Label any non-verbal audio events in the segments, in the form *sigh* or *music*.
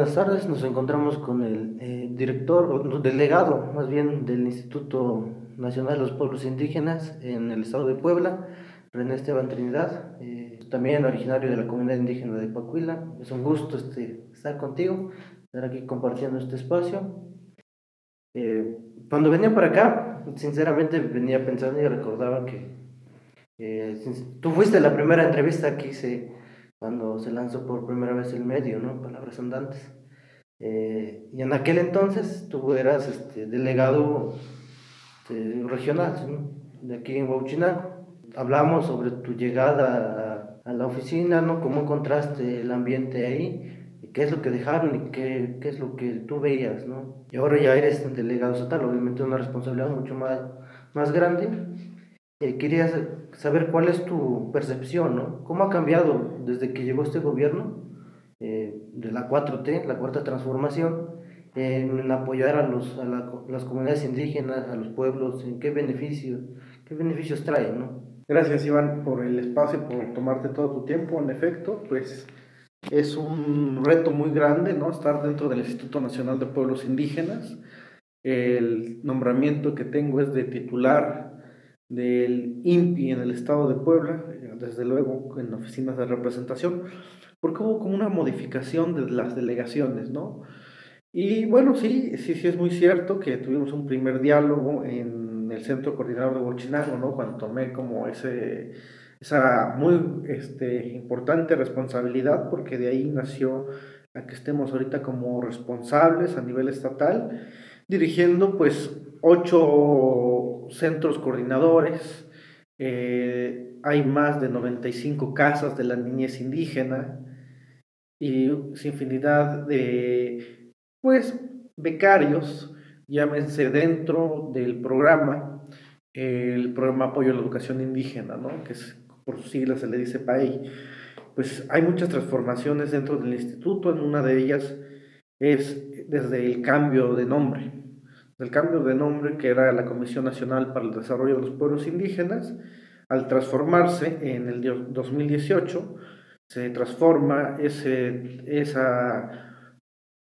buenas tardes. Nos encontramos con el eh, director, delegado más bien del Instituto Nacional de los Pueblos Indígenas en el estado de Puebla, René Esteban Trinidad, eh, también originario de la comunidad indígena de Pacuila. Es un gusto este, estar contigo, estar aquí compartiendo este espacio. Eh, cuando venía por acá, sinceramente venía pensando y recordaba que tú fuiste la primera entrevista que hice cuando se lanzó por primera vez el medio, ¿no? Palabras Andantes. Eh, y en aquel entonces tú eras este, delegado este, regional, de aquí en Huachinango. Hablamos sobre tu llegada a, la oficina, ¿no? Cómo encontraste el ambiente ahí, y qué es lo que dejaron y qué, qué, es lo que tú veías, ¿no? Y ahora ya eres delegado estatal, obviamente una responsabilidad mucho más, más grande eh, quería saber cuál es tu percepción, ¿no? ¿Cómo ha cambiado desde que llegó este gobierno eh, de la 4T, la Cuarta Transformación, en apoyar a, los, a las comunidades indígenas, a los pueblos? ¿En qué beneficios, qué beneficios trae, no? Gracias, Iván, por el espacio, por tomarte todo tu tiempo. En efecto, pues es un reto muy grande, ¿no? Estar dentro del Instituto Nacional de Pueblos Indígenas. El nombramiento que tengo es de titular del INPI en el estado de Puebla, desde luego en oficinas de representación, porque hubo como una modificación de las delegaciones, ¿no? Y bueno, sí, sí, sí es muy cierto que tuvimos un primer diálogo en el Centro Coordinador de Bolchinango, ¿no? Cuando tomé como ese, esa muy este, importante responsabilidad, porque de ahí nació a que estemos ahorita como responsables a nivel estatal, dirigiendo pues ocho centros coordinadores, eh, hay más de 95 casas de la niñez indígena y infinidad de pues becarios, llámense dentro del programa, el programa Apoyo a la Educación Indígena, ¿no? que por sus siglas se le dice PAEI. Pues hay muchas transformaciones dentro del instituto, en una de ellas es desde el cambio de nombre del cambio de nombre que era la Comisión Nacional para el Desarrollo de los Pueblos Indígenas, al transformarse en el 2018, se transforma ese, esa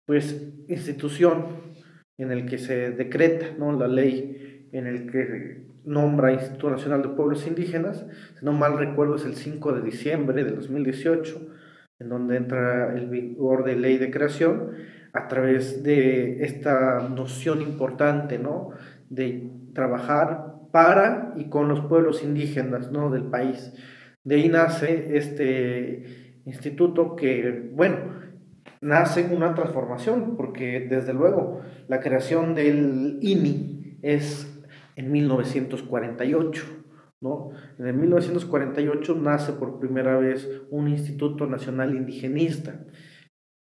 pues, institución en el que se decreta ¿no? la ley en el que nombra Instituto Nacional de Pueblos Indígenas, si no mal recuerdo es el 5 de diciembre de 2018, en donde entra el vigor de ley de creación, a través de esta noción importante, ¿no? De trabajar para y con los pueblos indígenas, ¿no? Del país. De ahí nace este instituto que, bueno, nace una transformación, porque desde luego la creación del INI es en 1948. ¿no? En 1948 nace por primera vez un Instituto Nacional Indigenista.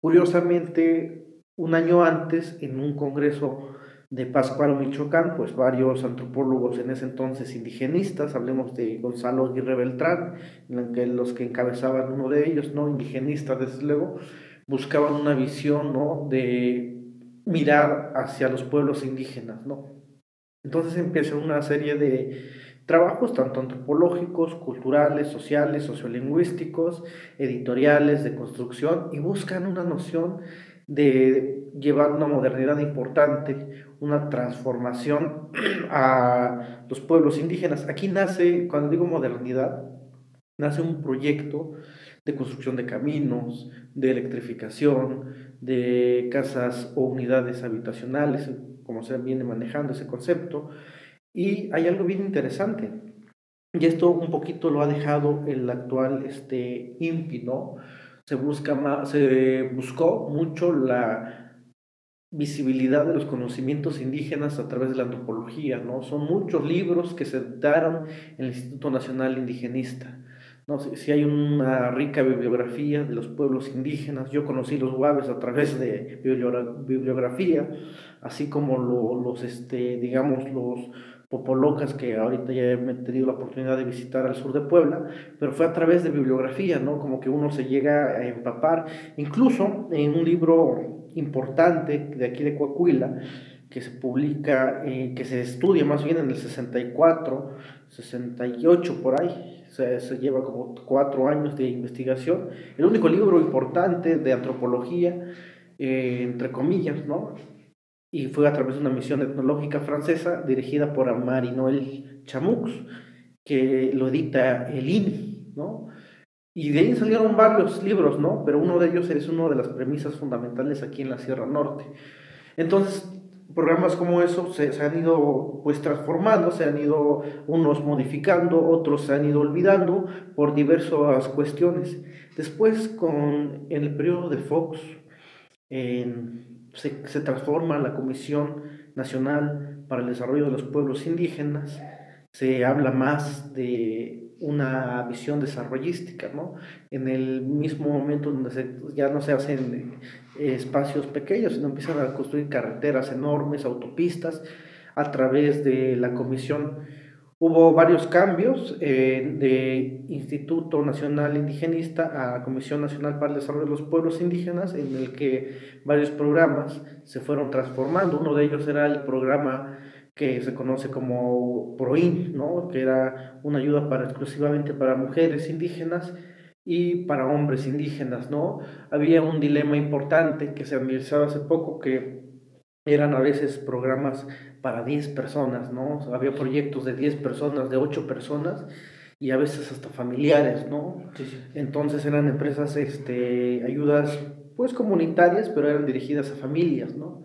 Curiosamente, un año antes, en un congreso de Pascual, Michoacán, pues varios antropólogos en ese entonces indigenistas, hablemos de Gonzalo Aguirre Beltrán, los que encabezaban uno de ellos, ¿no? Indigenistas, desde luego, buscaban una visión, ¿no? De mirar hacia los pueblos indígenas, ¿no? Entonces empieza una serie de trabajos tanto antropológicos, culturales, sociales, sociolingüísticos, editoriales, de construcción, y buscan una noción de llevar una modernidad importante, una transformación *clears throat* a los pueblos indígenas. Aquí nace, cuando digo modernidad, nace un proyecto de construcción de caminos, de electrificación, de casas o unidades habitacionales, como se viene manejando ese concepto. Y hay algo bien interesante, y esto un poquito lo ha dejado el actual este, INPI, ¿no? Se, busca se buscó mucho la visibilidad de los conocimientos indígenas a través de la antropología, ¿no? Son muchos libros que se daron en el Instituto Nacional Indigenista. ¿no? Si, hay una rica bibliografía de los pueblos indígenas, yo conocí los guaves a través de bibliografía, así como los, este, digamos, los popolocas que ahorita ya he tenido la oportunidad de visitar al sur de Puebla, pero fue a través de bibliografía, ¿no? Como que uno se llega a empapar, incluso en un libro importante de aquí de Coahuila, que se publica, eh, que se estudia más bien en el 64, 68 por ahí, se, lleva como cuatro años de investigación, el único libro importante de antropología eh, entre comillas, ¿no? Y fue a través de una misión etnológica francesa dirigida por Marie-Noël Chamux, que lo edita el INI, ¿no? Y de ahí salieron varios libros, ¿no? Pero uno de ellos es una de las premisas fundamentales aquí en la Sierra Norte. Entonces, programas como eso se, se, han ido pues transformando, se han ido unos modificando, otros se han ido olvidando por diversas cuestiones. Después, con, en el periodo de Fox, en, se, se transforma la Comisión Nacional para el Desarrollo de los Pueblos Indígenas, se habla más de una visión desarrollística, ¿no? En el mismo momento donde se, ya no se hacen espacios pequeños, sino empiezan a construir carreteras enormes, autopistas, a través de la comisión. Hubo varios cambios eh, de Instituto Nacional Indigenista a Comisión Nacional para el Desarrollo de los Pueblos Indígenas, en el que varios programas se fueron transformando. Uno de ellos era el programa que se conoce como PROIN, ¿no? que era una ayuda para, exclusivamente para mujeres indígenas y para hombres indígenas. ¿no? Había un dilema importante que se analizaba hace poco, que eran a veces programas para 10 personas, ¿no? había proyectos de 10 personas, de 8 personas, y a veces hasta familiares, ¿no? Entonces eran empresas, este, ayudas pues comunitarias, pero eran dirigidas a familias, ¿no?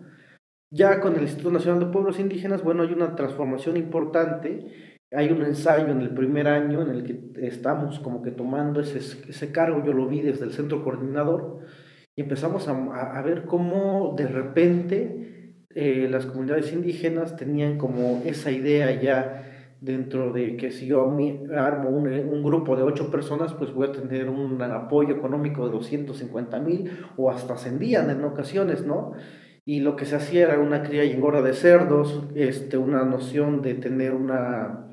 Ya con el Instituto Nacional de Pueblos Indígenas, bueno, hay una transformación importante. Hay un ensayo en el primer año en el que estamos como que tomando ese, ese cargo, yo lo vi desde el centro coordinador, y empezamos a, a ver cómo de repente eh, las comunidades indígenas tenían como esa idea ya dentro de que si yo armo un, un, grupo de ocho personas, pues voy a tener un apoyo económico de 250 mil o hasta ascendían en ocasiones, ¿no? y lo que se hacía era una cría y engorda de cerdos, este, una noción de tener una,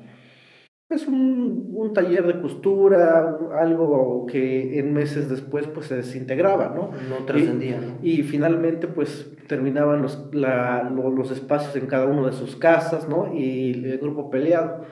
pues un, un, taller de costura, algo que en meses después pues se desintegraba, ¿no? No trascendía. Y, y, finalmente pues terminaban los, la, los espacios en cada una de sus casas, ¿no? Y el grupo peleado.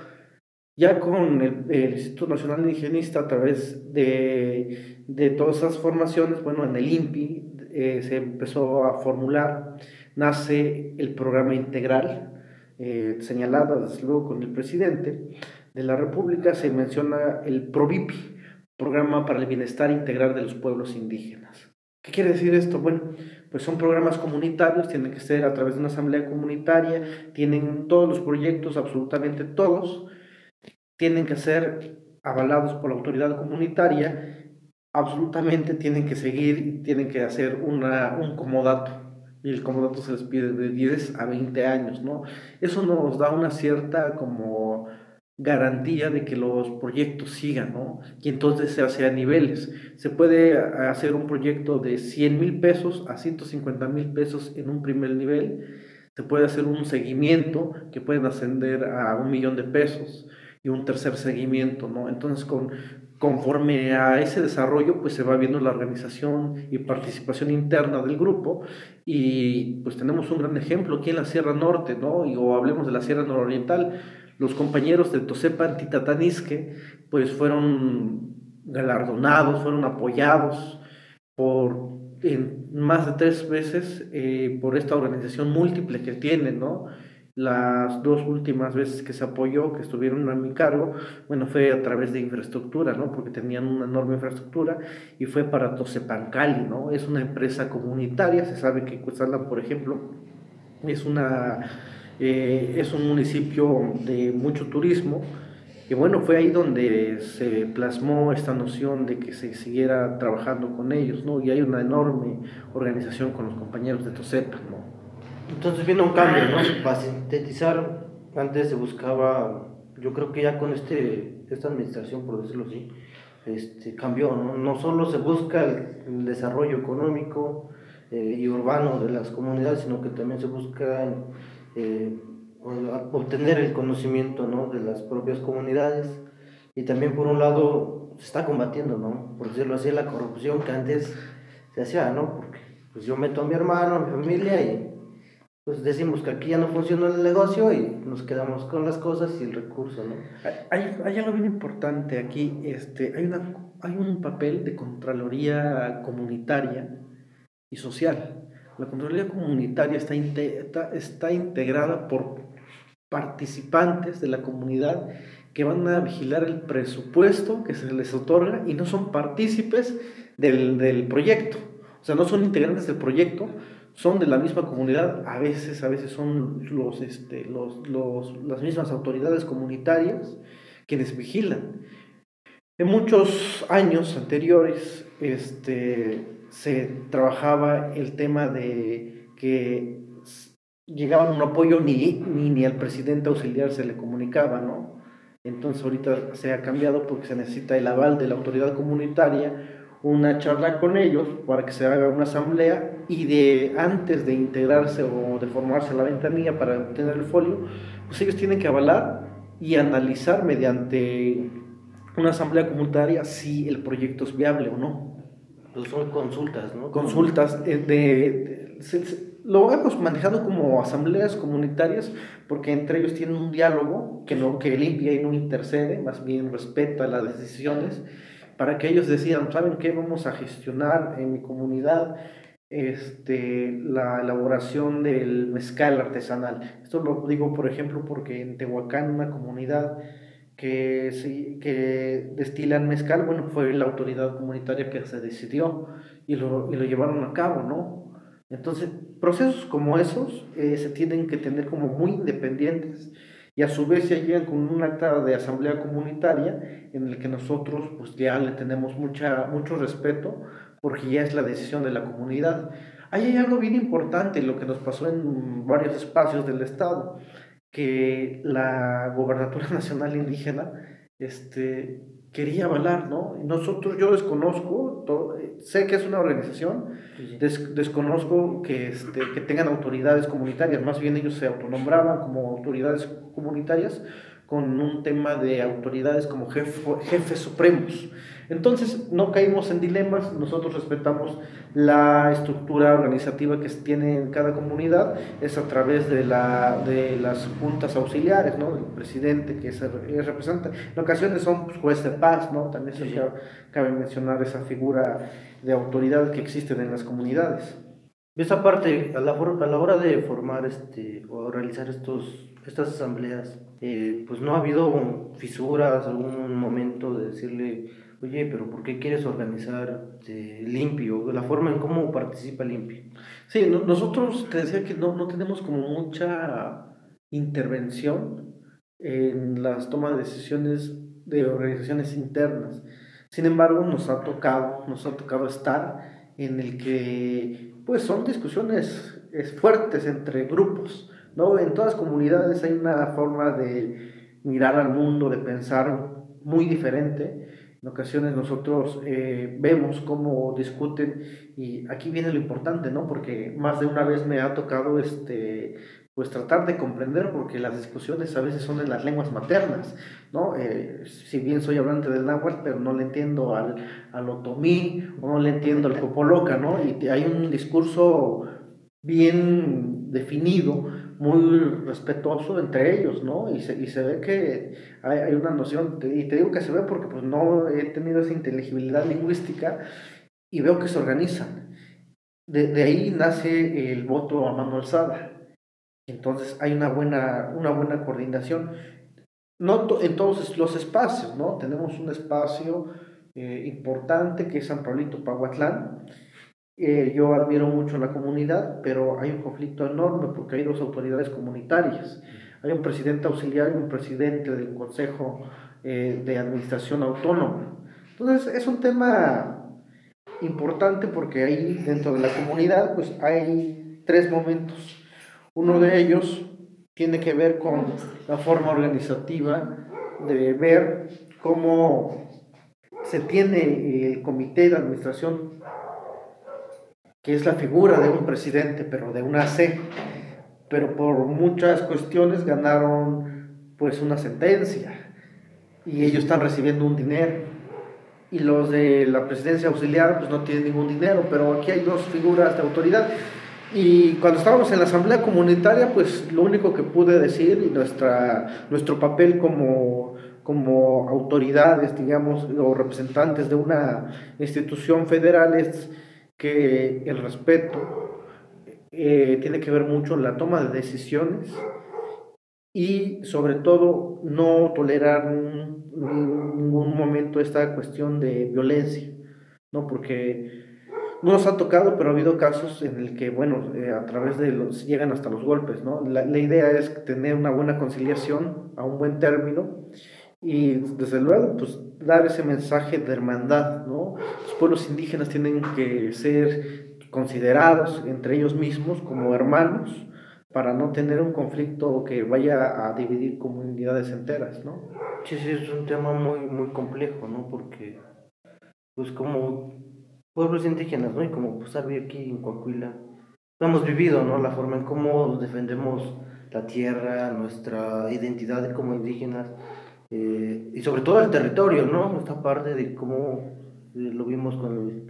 Ya con el, el Instituto Nacional Indigenista, a través de, de todas esas formaciones, bueno, en el INPI, eh, se empezó a formular, nace el programa integral, eh, señalado desde luego con el presidente de la República, se menciona el PROVIPI, Programa para el Bienestar Integral de los Pueblos Indígenas. ¿Qué quiere decir esto? Bueno, pues son programas comunitarios, tienen que ser a través de una asamblea comunitaria, tienen todos los proyectos, absolutamente todos, tienen que ser avalados por la autoridad comunitaria absolutamente tienen que seguir, tienen que hacer una, un comodato. Y el comodato se les de 10 a 20 años, ¿no? Eso nos da una cierta como garantía de que los proyectos sigan, ¿no? Y entonces se hace a niveles. Se puede hacer un proyecto de 100 mil pesos a 150 mil pesos en un primer nivel. Se puede hacer un seguimiento que pueden ascender a un millón de pesos y un tercer seguimiento, ¿no? Entonces, con, conforme a ese desarrollo, pues se va viendo la organización y participación interna del grupo y pues tenemos un gran ejemplo aquí en la Sierra Norte, ¿no? Y, o hablemos de la Sierra Nororiental, los compañeros de Tosepa Antitatanisque, pues fueron galardonados, fueron apoyados por en más de tres veces eh, por esta organización múltiple que tienen, ¿no? Las dos últimas veces que se apoyó, que estuvieron a mi cargo, bueno, fue a través de infraestructura, ¿no? Porque tenían una enorme infraestructura y fue para Tosepancali, ¿no? Es una empresa comunitaria, se sabe que Cuetzala, por ejemplo, es, una, eh, es un municipio de mucho turismo, y bueno, fue ahí donde se plasmó esta noción de que se siguiera trabajando con ellos, ¿no? Y hay una enorme organización con los compañeros de Tosepa, ¿no? Entonces viene un cambio, ¿no? Para sintetizar, antes se buscaba, yo creo que ya con este, esta administración, por decirlo así, este, cambió, ¿no? No solo se busca el, desarrollo económico eh, y urbano de las comunidades, sino que también se busca eh, obtener el conocimiento, ¿no? De las propias comunidades. Y también, por un lado, se está combatiendo, ¿no? Por decirlo así, la corrupción que antes se hacía, ¿no? Porque pues yo meto a mi hermano, a mi familia y pues decimos que aquí ya no funciona el negocio y nos quedamos con las cosas y el recurso, ¿no? Hay, algo bien importante aquí, este, hay, una, hay un papel de Contraloría comunitaria y social. La Contraloría Comunitaria está, está integrada por participantes de la comunidad que van a vigilar el presupuesto que se les otorga y no son partícipes del, del proyecto. O sea, no son integrantes del proyecto, son de la misma comunidad, a veces, a veces son los, este, los, los, las mismas autoridades comunitarias quienes vigilan. En muchos años anteriores este, se trabajaba el tema de que llegaban un apoyo ni, ni, ni al presidente auxiliar se le comunicaba, ¿no? Entonces ahorita se ha cambiado porque se necesita el aval de la autoridad comunitaria una charla con ellos para que se haga una asamblea y de antes de integrarse o de formarse la ventanilla para obtener el folio, pues ellos tienen que avalar y analizar mediante una asamblea comunitaria si el proyecto es viable o no. Pues son consultas, ¿no? Consultas eh, de, lo hemos manejado como asambleas comunitarias porque entre ellos tienen un diálogo que no que limpia y no intercede, más bien respeta las decisiones para que ellos decidan, ¿saben qué? Vamos a gestionar en mi comunidad este, la elaboración del mezcal artesanal. Esto lo digo, por ejemplo, porque en Tehuacán, una comunidad que, sí, que destilan mezcal, bueno, fue la autoridad comunitaria que se decidió y lo, y lo llevaron a cabo, ¿no? Entonces, procesos como esos eh, se tienen que tener como muy independientes y a su vez ya llegan con un acta de asamblea comunitaria en el que nosotros pues ya le tenemos mucha, mucho respeto porque ya es la decisión de la comunidad. Ahí hay algo bien importante, lo que nos pasó en varios espacios del Estado, que la Gobernatura *laughs* Nacional Indígena este, quería avalar, ¿no? Nosotros, yo desconozco, sé que es una organización, desconozco que, este, que tengan autoridades comunitarias, más bien ellos se autonombraban como autoridades comunitarias con un tema de autoridades como jefes supremos. Entonces, no caímos en dilemas, nosotros respetamos la estructura organizativa que tiene en cada comunidad, es a través de, la, de las juntas auxiliares, ¿no? El presidente que se representa. En ocasiones son pues, jueces de paz, ¿no? También se cabe mencionar esa figura de autoridad que existe en las comunidades. Esa parte, a la, a la hora de formar este, o realizar estos, estas asambleas, eh, pues no ha habido fisuras, algún momento de decirle oye, pero ¿por qué quieres organizar este, limpio? La forma en cómo participa limpio. Sí, nosotros te decía que no, no tenemos como mucha intervención en las tomas de decisiones de organizaciones internas. Sin embargo, nos ha tocado, nos ha tocado estar en el que pues son discusiones fuertes entre grupos, ¿no? En todas comunidades hay una forma de mirar al mundo, de pensar muy diferente en ocasiones nosotros eh, vemos cómo discuten y aquí viene lo importante, ¿no? Porque más de una vez me ha tocado este, pues tratar de comprender porque las discusiones a veces son en las lenguas maternas, ¿no? Eh, si bien soy hablante del náhuatl, pero no le entiendo al, al otomí o no le entiendo al *laughs* copoloca, ¿no? Y hay un discurso bien definido muy respetuoso entre ellos, ¿no? Y se, y se ve que hay, hay, una noción, y te digo que se ve porque pues no he tenido esa inteligibilidad lingüística y veo que se organizan. De, de ahí nace el voto a mano alzada. Entonces hay una buena, una buena coordinación, no en todos los espacios, ¿no? Tenemos un espacio eh, importante que es San Pablito Pahuatlán, eh, yo admiro mucho la comunidad, pero hay un conflicto enorme porque hay dos autoridades comunitarias. Hay un presidente auxiliar y un presidente del Consejo eh, de Administración Autónoma. Entonces es un tema importante porque ahí dentro de la comunidad pues hay tres momentos. Uno de ellos tiene que ver con la forma organizativa de ver cómo se tiene el comité de administración que es la figura de un presidente, pero de una C, pero por muchas cuestiones ganaron pues una sentencia. Y ellos están recibiendo un dinero. Y los de la presidencia auxiliar pues no tienen ningún dinero, pero aquí hay dos figuras de autoridad. Y cuando estábamos en la asamblea comunitaria, pues lo único que pude decir y nuestra, nuestro papel como, como autoridades, digamos, o representantes de una institución federal es que el respeto eh, tiene que ver mucho la toma de decisiones y sobre todo no tolerar en ningún momento esta cuestión de violencia, ¿no? Porque no nos ha tocado, pero ha habido casos en el que, bueno, eh, a través de los, llegan hasta los golpes, ¿no? La, la, idea es tener una buena conciliación a un buen término y desde luego, pues dar ese mensaje de hermandad, ¿no? Los pueblos indígenas tienen que ser considerados entre ellos mismos como hermanos para no tener un conflicto que vaya a dividir comunidades enteras, ¿no? Sí, sí, es un tema muy, muy complejo, ¿no? Porque, pues como pueblos indígenas, ¿no? Y como pues, aquí en Coahuila, hemos vivido, ¿no? La forma en cómo defendemos la tierra, nuestra identidad como indígenas, eh, y sobre todo el territorio, ¿no? Esta parte de cómo eh, lo vimos con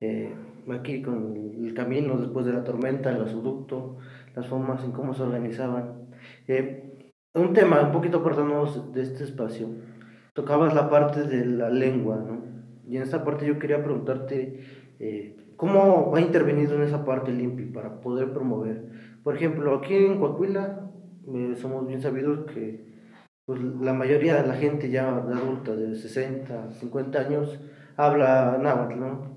eh, aquí con el camino después de la tormenta, el gasoducto, las formas en cómo se organizaban. Eh, un tema un poquito apartándonos de este espacio, tocabas la parte de la lengua, ¿no? Y en esta parte yo quería preguntarte, eh, ¿cómo ha intervenido en esa parte el INPI para poder promover? Por ejemplo, aquí en Coahuila eh, somos bien sabidos que pues, la mayoría de la gente ya adulta de 60, 50 años habla náhuatl, ¿no?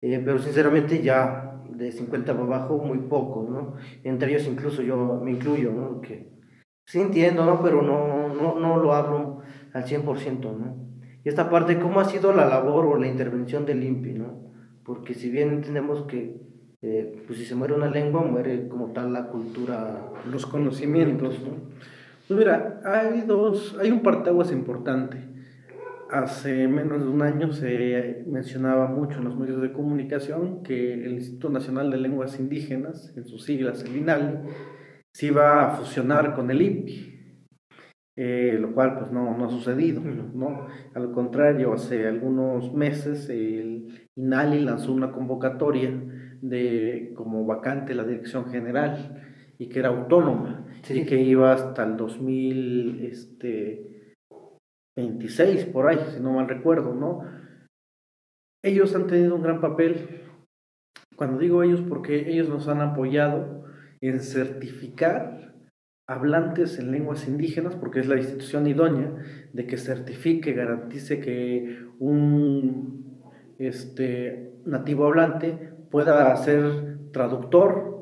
pero sinceramente ya de 50 para abajo, muy poco, ¿no? Entre ellos incluso yo me incluyo, ¿no? Que sí entiendo, ¿no? Pero no, no, no lo hablo al 100%, ¿no? Y esta parte, ¿cómo ha sido la labor o la intervención del INPI, ¿no? Porque si bien entendemos que, eh, pues si se muere una lengua, muere como tal la cultura. Los conocimientos, ¿no? Pues mira, hay dos, hay un parteaguas importante Hace menos de un año se mencionaba mucho en los medios de comunicación que el Instituto Nacional de Lenguas Indígenas, en sus siglas el INALI, se iba a fusionar con el INPI, eh, lo cual pues no, no ha sucedido, ¿no? Al contrario, hace algunos meses el INALI lanzó una convocatoria de como vacante la dirección general y que era autónoma y que iba hasta el 2000, este, 26 por ahí, si no mal recuerdo, ¿no? Ellos han tenido un gran papel, cuando digo ellos, porque ellos nos han apoyado en certificar hablantes en lenguas indígenas, porque es la institución idónea de que certifique, garantice que un este, nativo hablante pueda ser traductor,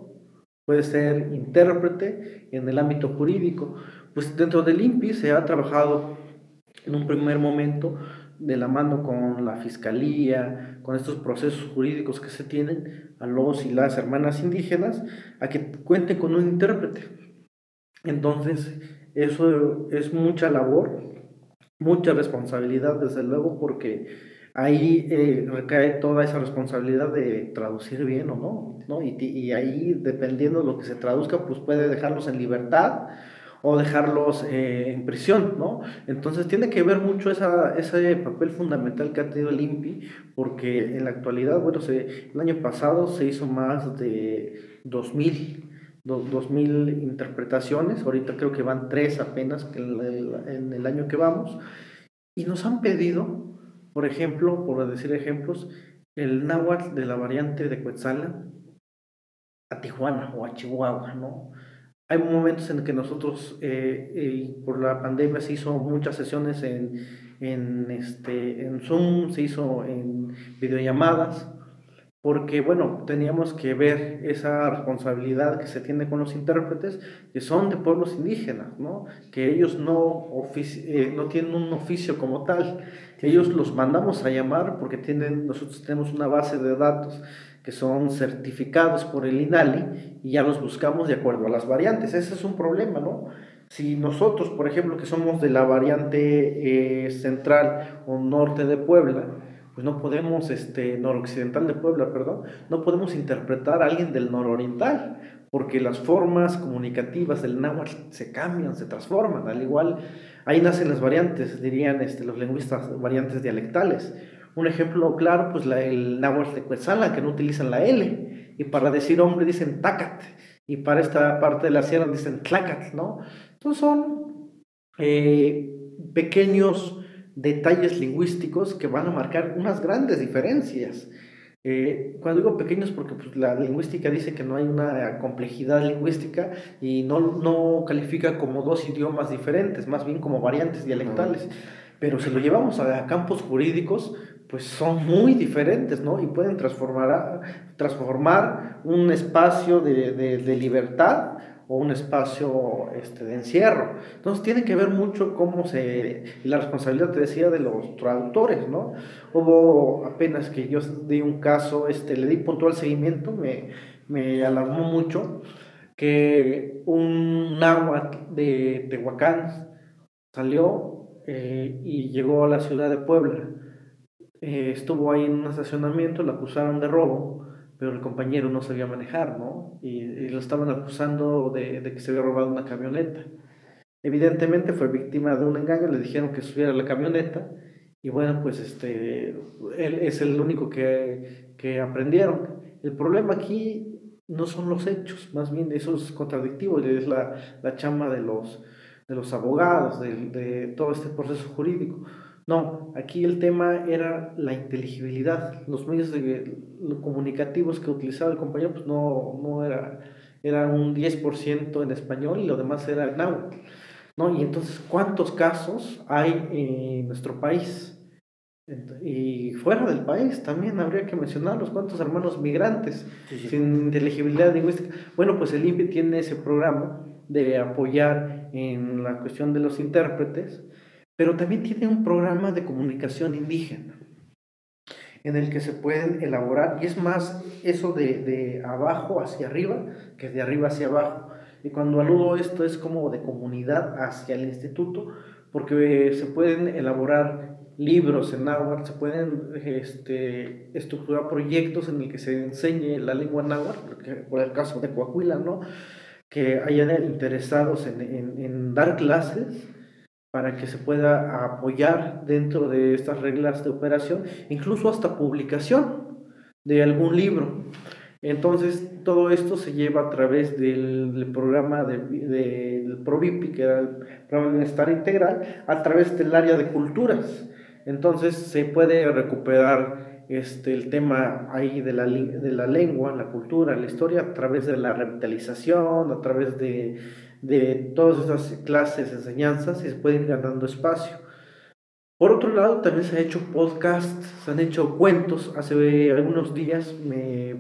puede ser intérprete en el ámbito jurídico. Pues dentro del INPI se ha trabajado en un primer momento de la mano con la fiscalía, con estos procesos jurídicos que se tienen a los y las hermanas indígenas, a que cuenten con un intérprete. Entonces, eso es mucha labor, mucha responsabilidad, desde luego, porque ahí eh, recae toda esa responsabilidad de traducir bien o no, ¿no? Y, y ahí, dependiendo de lo que se traduzca, pues puede dejarlos en libertad o dejarlos eh, en prisión, ¿no? Entonces tiene que ver mucho esa, ese papel fundamental que ha tenido el INPI, porque en la actualidad, bueno, se, el año pasado se hizo más de 2.000 2000 interpretaciones, ahorita creo que van tres apenas en el, año que vamos, y nos han pedido, por ejemplo, por decir ejemplos, el náhuatl de la variante de Cuetzala a Tijuana o a Chihuahua, ¿no? Hay momentos en que nosotros, eh, por la pandemia, se hizo muchas sesiones en, en, este, en Zoom, se hizo en videollamadas, porque, bueno, teníamos que ver esa responsabilidad que se tiene con los intérpretes, que son de pueblos indígenas, ¿no? que ellos no, eh, no tienen un oficio como tal, ellos los mandamos a llamar porque tienen, nosotros tenemos una base de datos que son certificados por el INALI y ya los buscamos de acuerdo a las variantes. Ese es un problema, ¿no? Si nosotros, por ejemplo, que somos de la variante eh, central o norte de Puebla, pues no podemos, este, noroccidental de Puebla, perdón, no podemos interpretar a alguien del nororiental, porque las formas comunicativas del náhuatl se cambian, se transforman, al igual, ahí nacen las variantes, dirían este, los lingüistas, variantes dialectales. Un ejemplo claro, pues la, el náhuatl de Cuetzala, que no utilizan la L, y para decir hombre dicen tacat, y para esta parte de la sierra dicen tlacat, ¿no? Entonces son eh, pequeños detalles lingüísticos que van a marcar unas grandes diferencias. Eh, cuando digo pequeños, porque pues, la lingüística dice que no hay una complejidad lingüística y no, no califica como dos idiomas diferentes, más bien como variantes dialectales. Pero si lo llevamos a, campos jurídicos, pues son muy diferentes, ¿no? Y pueden transformar, transformar un espacio de, de, de libertad o un espacio este, de encierro. Entonces tiene que ver mucho cómo se... la responsabilidad, te decía, de los traductores, ¿no? Hubo apenas que yo di un caso, este, le di puntual seguimiento, me, me alarmó mucho que un náhuatl de Tehuacán salió eh, y llegó a la ciudad de Puebla. Eh, estuvo ahí en un estacionamiento, lo acusaron de robo pero el compañero no sabía manejar, ¿no? Y, lo estaban acusando de, de, que se había robado una camioneta. Evidentemente fue víctima de un engaño, le dijeron que subiera la camioneta y bueno, pues este, él es el único que, que aprendieron. El problema aquí no son los hechos, más bien eso es contradictivo, es la, la chamba de los, de los abogados, de, de todo este proceso jurídico. No, aquí el tema era la inteligibilidad. Los medios de, comunicativos que utilizaba el compañero pues no, no era, era un 10% en español y lo demás era en náhuatl. ¿no? Y entonces, ¿cuántos casos hay en nuestro país? Y fuera del país también habría que mencionarlos, cuántos hermanos migrantes sin inteligibilidad lingüística. Bueno, pues el INPE tiene ese programa de apoyar en la cuestión de los intérpretes pero también tiene un programa de comunicación indígena en el que se pueden elaborar, y es más eso de, de abajo hacia arriba que de arriba hacia abajo. Y cuando aludo esto es como de comunidad hacia el instituto, porque se pueden elaborar libros en náhuatl, se pueden este, estructurar proyectos en el que se enseñe la lengua náhuatl, por el caso de Coahuila, ¿no? que hayan interesados en, en, en dar clases para que se pueda apoyar dentro de estas reglas de operación, incluso hasta publicación de algún libro. Entonces, todo esto se lleva a través del, programa del de, PROVIPI, que era el programa de bienestar integral, a través del área de culturas. Entonces, se puede recuperar este, el tema ahí de la, de la lengua, la cultura, la historia, a través de la revitalización, a través de de todas estas clases, enseñanzas y se puede ir ganando espacio. Por otro lado, también se han hecho podcasts, se han hecho cuentos. Hace algunos días me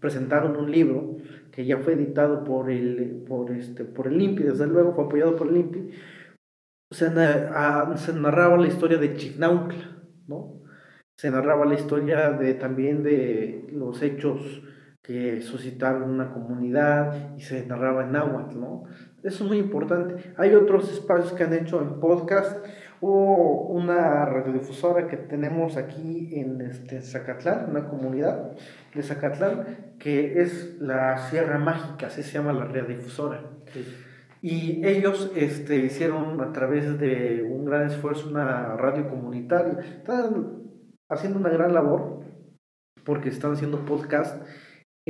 presentaron un libro que ya fue editado por el, por este, por el desde luego fue apoyado por el INPI. Se, se narraba la historia de Chignaucla, ¿no? Se narraba la historia de, también de los hechos que suscitaron una comunidad y se narraba en náhuatl, ¿no? Eso es muy importante. Hay otros espacios que han hecho en podcast. Hubo una radiodifusora que tenemos aquí en este, Zacatlán, una comunidad de Zacatlán, que es la Sierra Mágica, así se llama la radiodifusora. Y ellos este, hicieron a través de un gran esfuerzo una radio comunitaria. Están haciendo una gran labor porque están haciendo podcast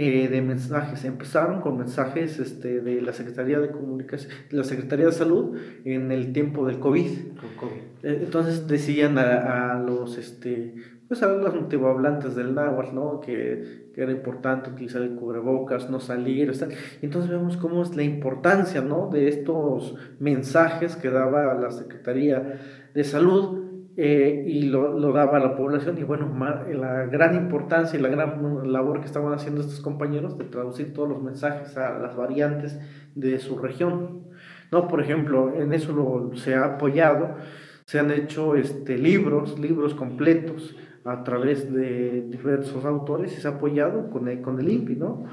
eh, de mensajes. Empezaron con mensajes este, de la Secretaría de Comunicación, la Secretaría de Salud en el tiempo del COVID. Eh, entonces decían a, a, los, este, pues a los motivohablantes del náhuatl, ¿no? Que, que, era importante utilizar el cubrebocas, no salir, entonces vemos cómo es la importancia, ¿no? De estos mensajes que daba la Secretaría de Salud eh, y lo, lo, daba a la población y bueno, la gran importancia y la gran labor que estaban haciendo estos compañeros de traducir todos los mensajes a las variantes de su región. No, por ejemplo, en eso lo, se ha apoyado, se han hecho este, libros, libros completos a través de diversos autores y se ha apoyado con el, con el INPI, ¿no?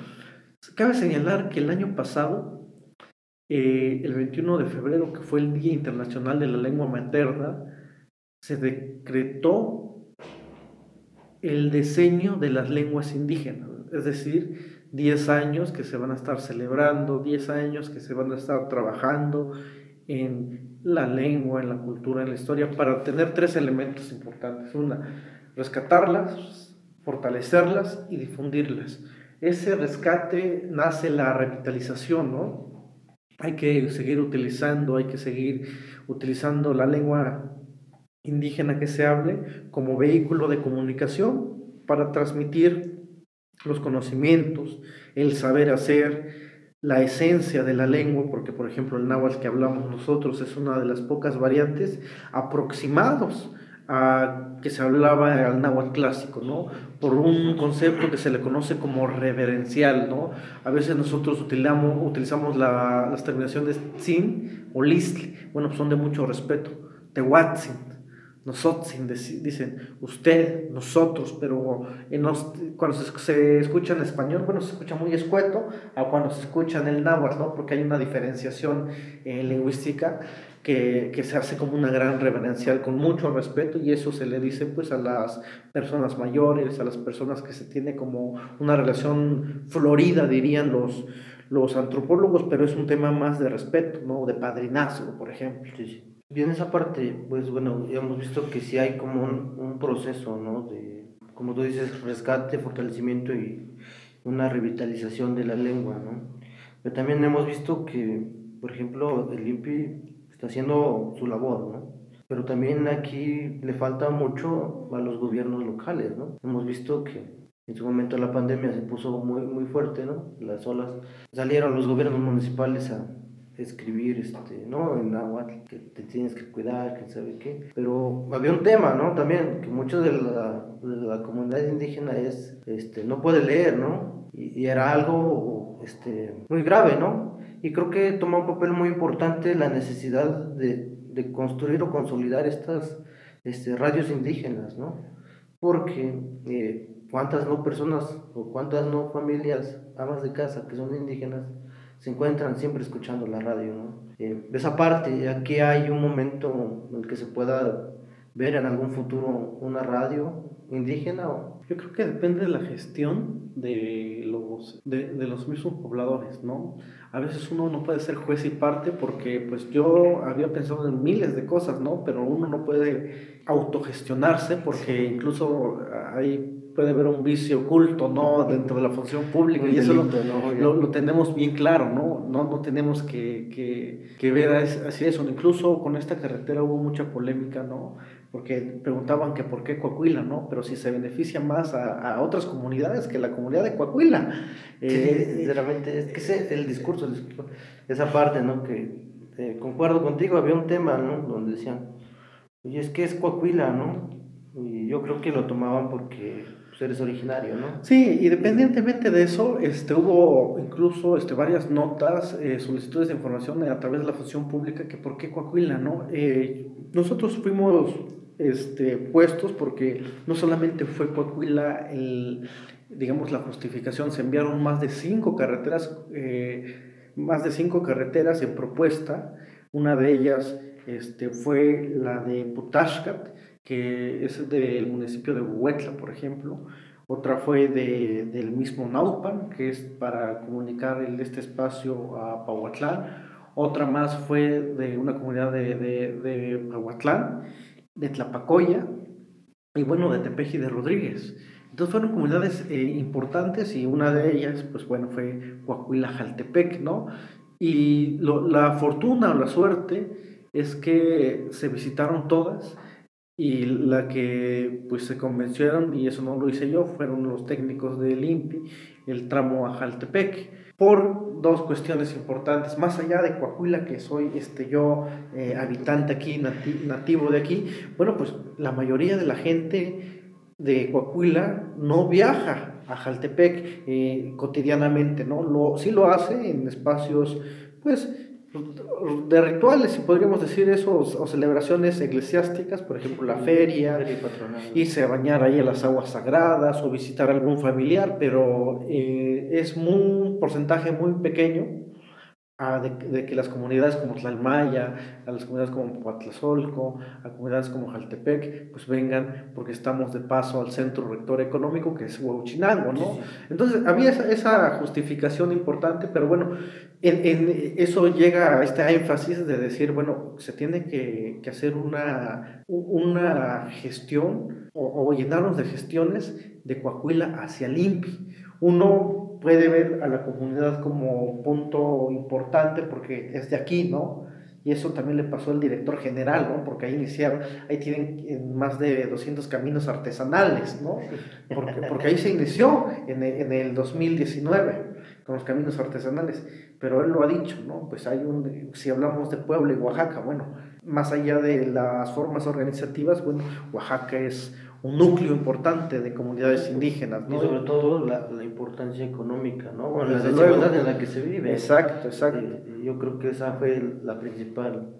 Cabe señalar que el año pasado, eh, el 21 de febrero, que fue el Día Internacional de la Lengua Materna, se decretó el diseño de las lenguas indígenas, es decir, 10 años que se van a estar celebrando, 10 años que se van a estar trabajando en la lengua, en la cultura, en la historia, para tener tres elementos importantes. Una, rescatarlas, fortalecerlas y difundirlas. Ese rescate nace la revitalización, ¿no? Hay que seguir utilizando, hay que seguir utilizando la lengua indígena que se hable como vehículo de comunicación para transmitir los conocimientos, el saber hacer, la esencia de la lengua, porque por ejemplo el náhuatl que hablamos nosotros es una de las pocas variantes aproximados a que se hablaba al náhuatl clásico, ¿no? Por un concepto que se le conoce como reverencial, ¿no? A veces nosotros utilizamos, utilizamos las terminaciones sin o listl, bueno, son de mucho respeto, tehuatzin, nosotros, dicen usted, nosotros, pero cuando se, escucha en español, bueno, se escucha muy escueto a cuando se escucha en el náhuatl, ¿no? Porque hay una diferenciación eh, lingüística que, que, se hace como una gran reverencial con mucho respeto y eso se le dice pues a las personas mayores, a las personas que se tiene como una relación florida, dirían los, los antropólogos, pero es un tema más de respeto, ¿no? De padrinazgo, por ejemplo. Sí, sí. Bien, esa parte, pues bueno, ya hemos visto que sí hay como un, un proceso, ¿no? De, como tú dices, rescate, fortalecimiento y una revitalización de la lengua, ¿no? Pero también hemos visto que, por ejemplo, el INPI está haciendo su labor, ¿no? Pero también aquí le falta mucho a los gobiernos locales, ¿no? Hemos visto que en su momento la pandemia se puso muy, muy fuerte, ¿no? Las olas. Salieron los gobiernos municipales a, escribir, este, ¿no? En náhuatl, que te tienes que cuidar, que sabe qué. Pero había un tema, ¿no? También, que muchos de la, de la comunidad indígena es, este, no puede leer, ¿no? Y, era algo, este, muy grave, ¿no? Y creo que toma un papel muy importante la necesidad de, de construir o consolidar estas este, radios indígenas, ¿no? Porque eh, cuántas no personas o cuántas no familias, amas de casa que son indígenas, se encuentran siempre escuchando la radio, ¿no? Eh, esa parte, aquí hay un momento en el que se pueda ver en algún futuro una radio indígena o... Yo creo que depende de la gestión de los, de, de, los mismos pobladores, ¿no? A veces uno no puede ser juez y parte porque pues yo había pensado en miles de cosas, ¿no? Pero uno no puede autogestionarse porque incluso hay puede haber un vicio oculto, ¿no? Dentro de la función pública y eso lo, lo, tenemos bien claro, ¿no? No, no tenemos que, que, que ver así eso. Incluso con esta carretera hubo mucha polémica, ¿no? Porque preguntaban que por qué Coahuila, ¿no? Pero si se beneficia más a, a otras comunidades que la comunidad de Coahuila. Eh, sinceramente, es que es el discurso, esa parte, ¿no? Que eh, concuerdo contigo, había un tema, ¿no? Donde decían, oye, es que es Coahuila, ¿no? Y yo creo que lo tomaban porque pues, eres originario, ¿no? Sí, independientemente de eso, este, hubo incluso este, varias notas, eh, solicitudes de información a través de la función pública que por qué Coahuila, ¿no? Eh, nosotros fuimos este, puestos porque no solamente fue Coahuila el, digamos, la justificación, se enviaron más de cinco carreteras, eh, más de cinco carreteras en propuesta, una de ellas este, fue la de Putashkat, que es del municipio de Huetla, por ejemplo. Otra fue de, del mismo Naupan, que es para comunicar el, este espacio a Pahuatlán. Otra más fue de una comunidad de, de, de Pahuatlán, de Tlapacoya y bueno, de Tepeji de Rodríguez. Entonces fueron comunidades eh, importantes y una de ellas, pues bueno, fue Coahuila Jaltepec, ¿no? Y la fortuna o la suerte es que se visitaron todas y la que pues se convencieron, y eso no lo hice yo, fueron los técnicos del INPI, el tramo a Jaltepec, por dos cuestiones importantes, más allá de Coahuila, que soy este, yo eh, habitante aquí, nativo de aquí, bueno, pues la mayoría de la gente de Coahuila no viaja a Jaltepec eh, cotidianamente, ¿no? Lo, sí lo hace en espacios, pues, de rituales, si podríamos decir eso, o, celebraciones eclesiásticas, por ejemplo la feria, irse a bañar ahí en las aguas sagradas o visitar algún familiar, pero eh, es un porcentaje muy pequeño de, que las comunidades como Tlalmaya, a las comunidades como Patlazolco, a comunidades como Jaltepec, pues vengan porque estamos de paso al centro rector económico que es Huachinango, ¿no? Entonces había esa, esa, justificación importante, pero bueno, en, en, eso llega a este énfasis de decir, bueno, se tiene que, que hacer una, una gestión o, o, llenarnos de gestiones de Coahuila hacia el INPI. Uno puede ver a la comunidad como punto importante porque es de aquí, ¿no? y eso también le pasó al director general, ¿no? Porque ahí iniciaron, ahí tienen más de 200 caminos artesanales, ¿no? Porque, porque ahí se inició en el, en el 2019 con los caminos artesanales, pero él lo ha dicho, ¿no? Pues hay un, si hablamos de Puebla y Oaxaca, bueno, más allá de las formas organizativas, bueno, Oaxaca es un núcleo importante de comunidades indígenas, ¿no? Y sobre todo la, la importancia económica, ¿no? Bueno, la desigualdad en la que se vive. Exacto, exacto. Eh, yo creo que esa fue la principal,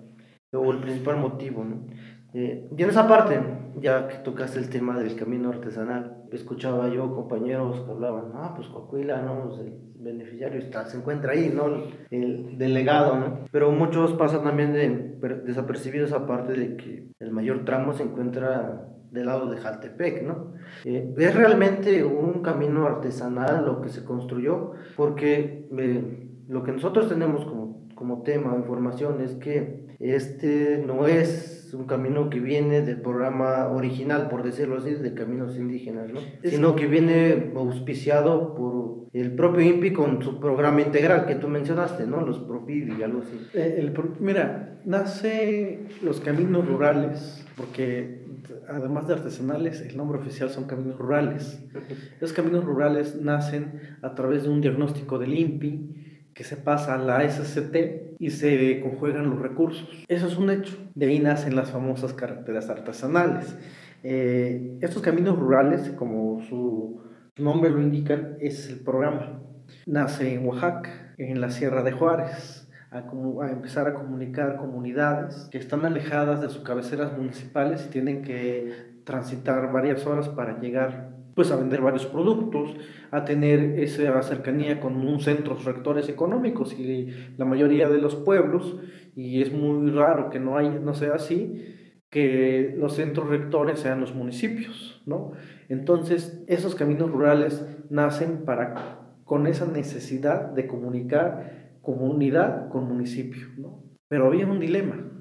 o el principal motivo, ¿no? Eh, y en esa parte, ya que tocaste el tema del camino artesanal, escuchaba yo compañeros que hablaban, ah, pues Coahuila, ¿no? El beneficiario está, se encuentra ahí, ¿no? El delegado, ¿no? Pero muchos pasan también de, desapercibidos aparte de que el mayor tramo se encuentra del lado de Jaltepec, ¿no? Eh, es realmente un camino artesanal lo que se construyó, porque eh, lo que nosotros tenemos como, como tema información es que este no es un camino que viene del programa original, por decirlo así, de caminos indígenas, ¿no? Sino que viene auspiciado por el propio INPI con su programa integral que tú mencionaste, ¿no? Los PROPID y algo así. Eh, el, mira, nace los caminos rurales, porque además de artesanales, el nombre oficial son caminos rurales. *laughs* Los caminos rurales nacen a través de un diagnóstico del INPI que se pasa a la SCT y se conjuegan los recursos. Eso es un hecho. De ahí nacen las famosas carreteras artesanales. Eh, estos caminos rurales, como su nombre lo indica, es el programa. Nace en Oaxaca, en la Sierra de Juárez, a, empezar a comunicar comunidades que están alejadas de sus cabeceras municipales y tienen que transitar varias horas para llegar pues a vender varios productos, a tener esa cercanía con un centros rectores económicos y la mayoría de los pueblos, y es muy raro que no, hay, no sea así, que los centros rectores sean los municipios, ¿no? Entonces, esos caminos rurales nacen para, con esa necesidad de comunicar comunidad con municipio, ¿no? Pero había un dilema.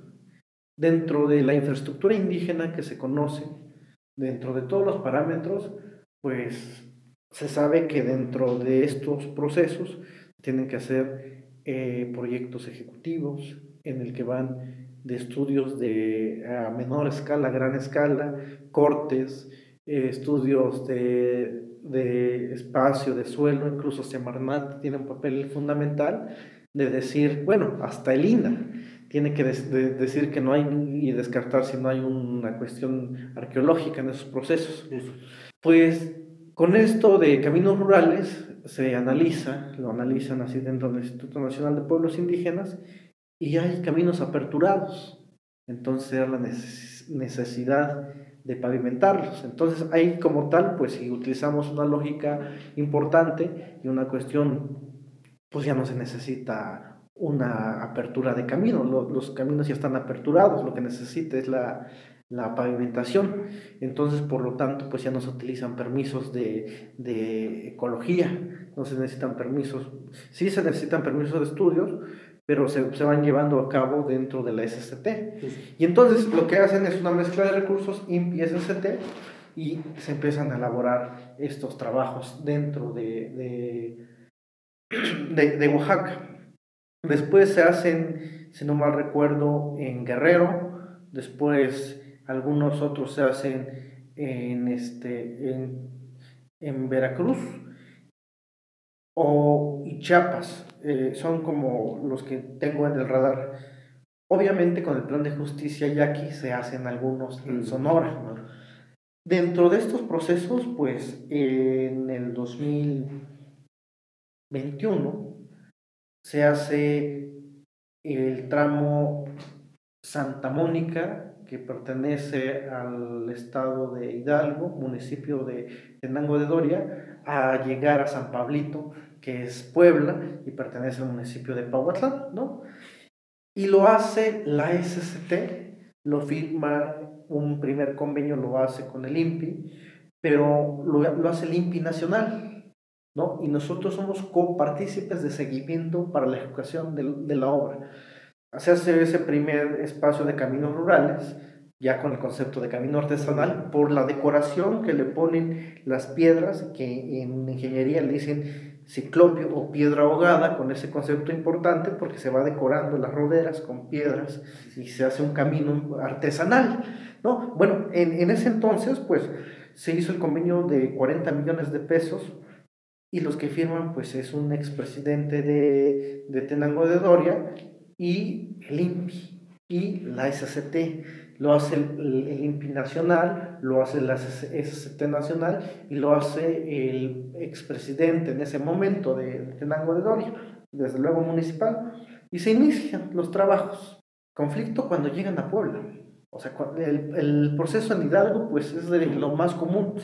Dentro de la infraestructura indígena que se conoce, dentro de todos los parámetros, pues se sabe que dentro de estos procesos tienen que hacer eh, proyectos ejecutivos en el que van de estudios de a menor escala, gran escala, cortes, eh, estudios de, de, espacio, de suelo, incluso Semarnat tiene un papel fundamental de decir, bueno, hasta el INA tiene que decir que no hay y descartar si no hay una cuestión arqueológica en esos procesos. Pues con esto de caminos rurales se analiza, lo analizan así dentro del Instituto Nacional de Pueblos Indígenas, y hay caminos aperturados. Entonces la necesidad de pavimentarlos. Entonces ahí como tal, pues si utilizamos una lógica importante y una cuestión, pues ya no se necesita una apertura de camino, los caminos ya están aperturados, lo que necesita es la la pavimentación. Entonces, por lo tanto, pues ya no se utilizan permisos de, de, ecología, no se necesitan permisos, sí se necesitan permisos de estudios, pero se, se van llevando a cabo dentro de la SST. Y entonces lo que hacen es una mezcla de recursos INPI y SST y se empiezan a elaborar estos trabajos dentro de, *clears throat* de, de Oaxaca. Después se hacen, si no mal recuerdo, en Guerrero, después algunos otros se hacen en, este, en, en Veracruz o Chiapas, eh, son como los que tengo en el radar. Obviamente con el plan de justicia ya aquí se hacen algunos en Sonora. Dentro de estos procesos, pues en el 2021 se hace el tramo Santa Mónica que pertenece al estado de Hidalgo, municipio de Tenango de Doria, a llegar a San Pablito, que es Puebla y pertenece al municipio de Pauatlán, ¿no? Y lo hace la SCT, lo firma un primer convenio, lo hace con el INPI, pero lo, lo hace el INPI nacional, ¿no? Y nosotros somos copartícipes de seguimiento para la ejecución de, de la obra hacerse ese primer espacio de caminos rurales, ya con el concepto de camino artesanal, por la decoración que le ponen las piedras, que en ingeniería le dicen ciclopio o piedra ahogada, con ese concepto importante, porque se va decorando las roderas con piedras y se hace un camino artesanal, ¿no? Bueno, en, en ese entonces, pues, se hizo el convenio de 40 millones de pesos y los que firman, pues, es un expresidente de, de Tenango de Doria y el INPI y la SCT lo hace el, INPI nacional, lo hace la SCT nacional y lo hace el expresidente en ese momento de Tenango de Doria, desde luego municipal, y se inician los trabajos. Conflicto cuando llegan a Puebla. O sea, el, el proceso en Hidalgo pues es de lo más común.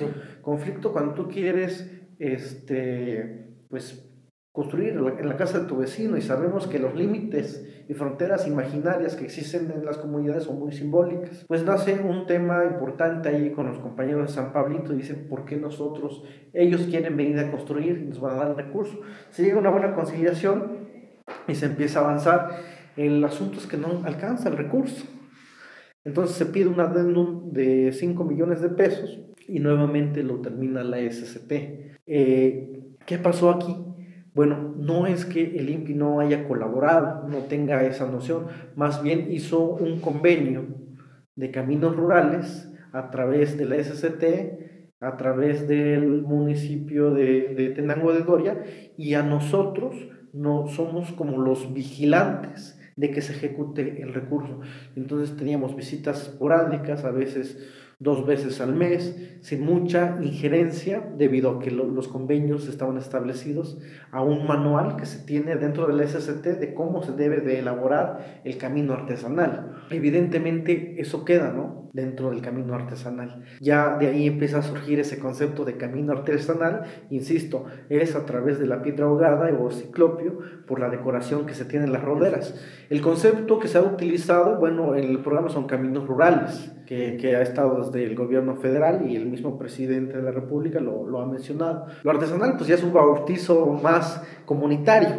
Conflicto cuando tú quieres este, pues, construir en la casa de tu vecino y sabemos que los límites y fronteras imaginarias que existen en las comunidades son muy simbólicas. Pues nace un tema importante ahí con los compañeros de San Pablito y dicen, ¿por qué nosotros, ellos quieren venir a construir y nos van a dar recursos? Se llega a una buena conciliación y se empieza a avanzar. El asunto es que no alcanza el recurso. Entonces se pide un adendum de 5 millones de pesos y nuevamente lo termina la SCT. Eh, ¿Qué pasó aquí? Bueno, no es que el INPI no haya colaborado, no tenga esa noción, más bien hizo un convenio de caminos rurales a través de la SCT, a través del municipio de, Tenango de Doria, y a nosotros no somos como los vigilantes de que se ejecute el recurso. Entonces teníamos visitas esporádicas, a veces dos veces al mes, sin mucha injerencia, debido a que los convenios estaban establecidos a un manual que se tiene dentro del SST de cómo se debe de elaborar el camino artesanal. Evidentemente eso queda, ¿no? Dentro del camino artesanal. Ya de ahí empieza a surgir ese concepto de camino artesanal, insisto, es a través de la piedra ahogada o ciclopio por la decoración que se tiene en las roderas. El concepto que se ha utilizado, bueno, en el programa son caminos rurales que, ha estado desde el gobierno federal y el mismo presidente de la República lo, lo ha mencionado. Lo artesanal pues ya es un bautizo más comunitario.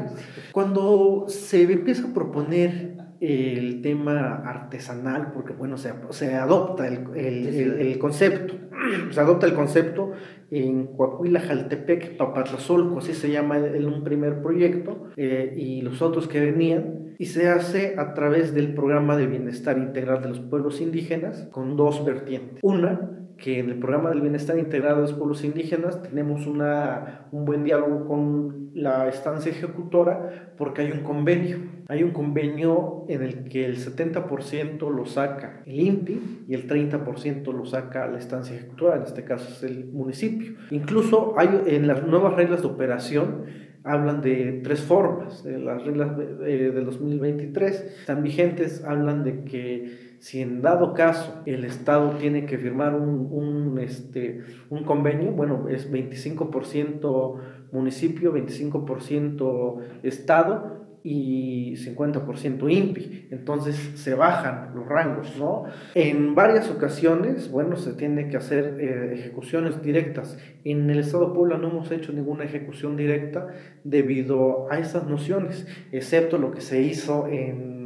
Cuando se empieza a proponer el tema artesanal, porque bueno, se, se adopta el, el, el, concepto, *clears throat* se adopta el concepto en Coahuila, Jaltepec, Papatlazolco, así se llama en un primer proyecto, eh, y los otros que venían, y se hace a través del programa de bienestar integral de los pueblos indígenas con dos vertientes. Una, que en el programa del bienestar integral de los pueblos indígenas tenemos una, un buen diálogo con la estancia ejecutora porque hay un convenio. Hay un convenio en el que el 70% lo saca el INPI y el 30% lo saca la estancia ejecutora, en este caso es el municipio. Incluso hay en las nuevas reglas de operación hablan de tres formas. Las reglas de 2023 están vigentes, hablan de que si en dado caso el Estado tiene que firmar un, un, este, un convenio, bueno, es 25% municipio, 25% Estado y 50% INPI. Entonces se bajan los rangos, ¿no? En varias ocasiones, bueno, se tiene que hacer eh, ejecuciones directas. En el Estado Puebla no hemos hecho ninguna ejecución directa debido a esas nociones, excepto lo que se hizo en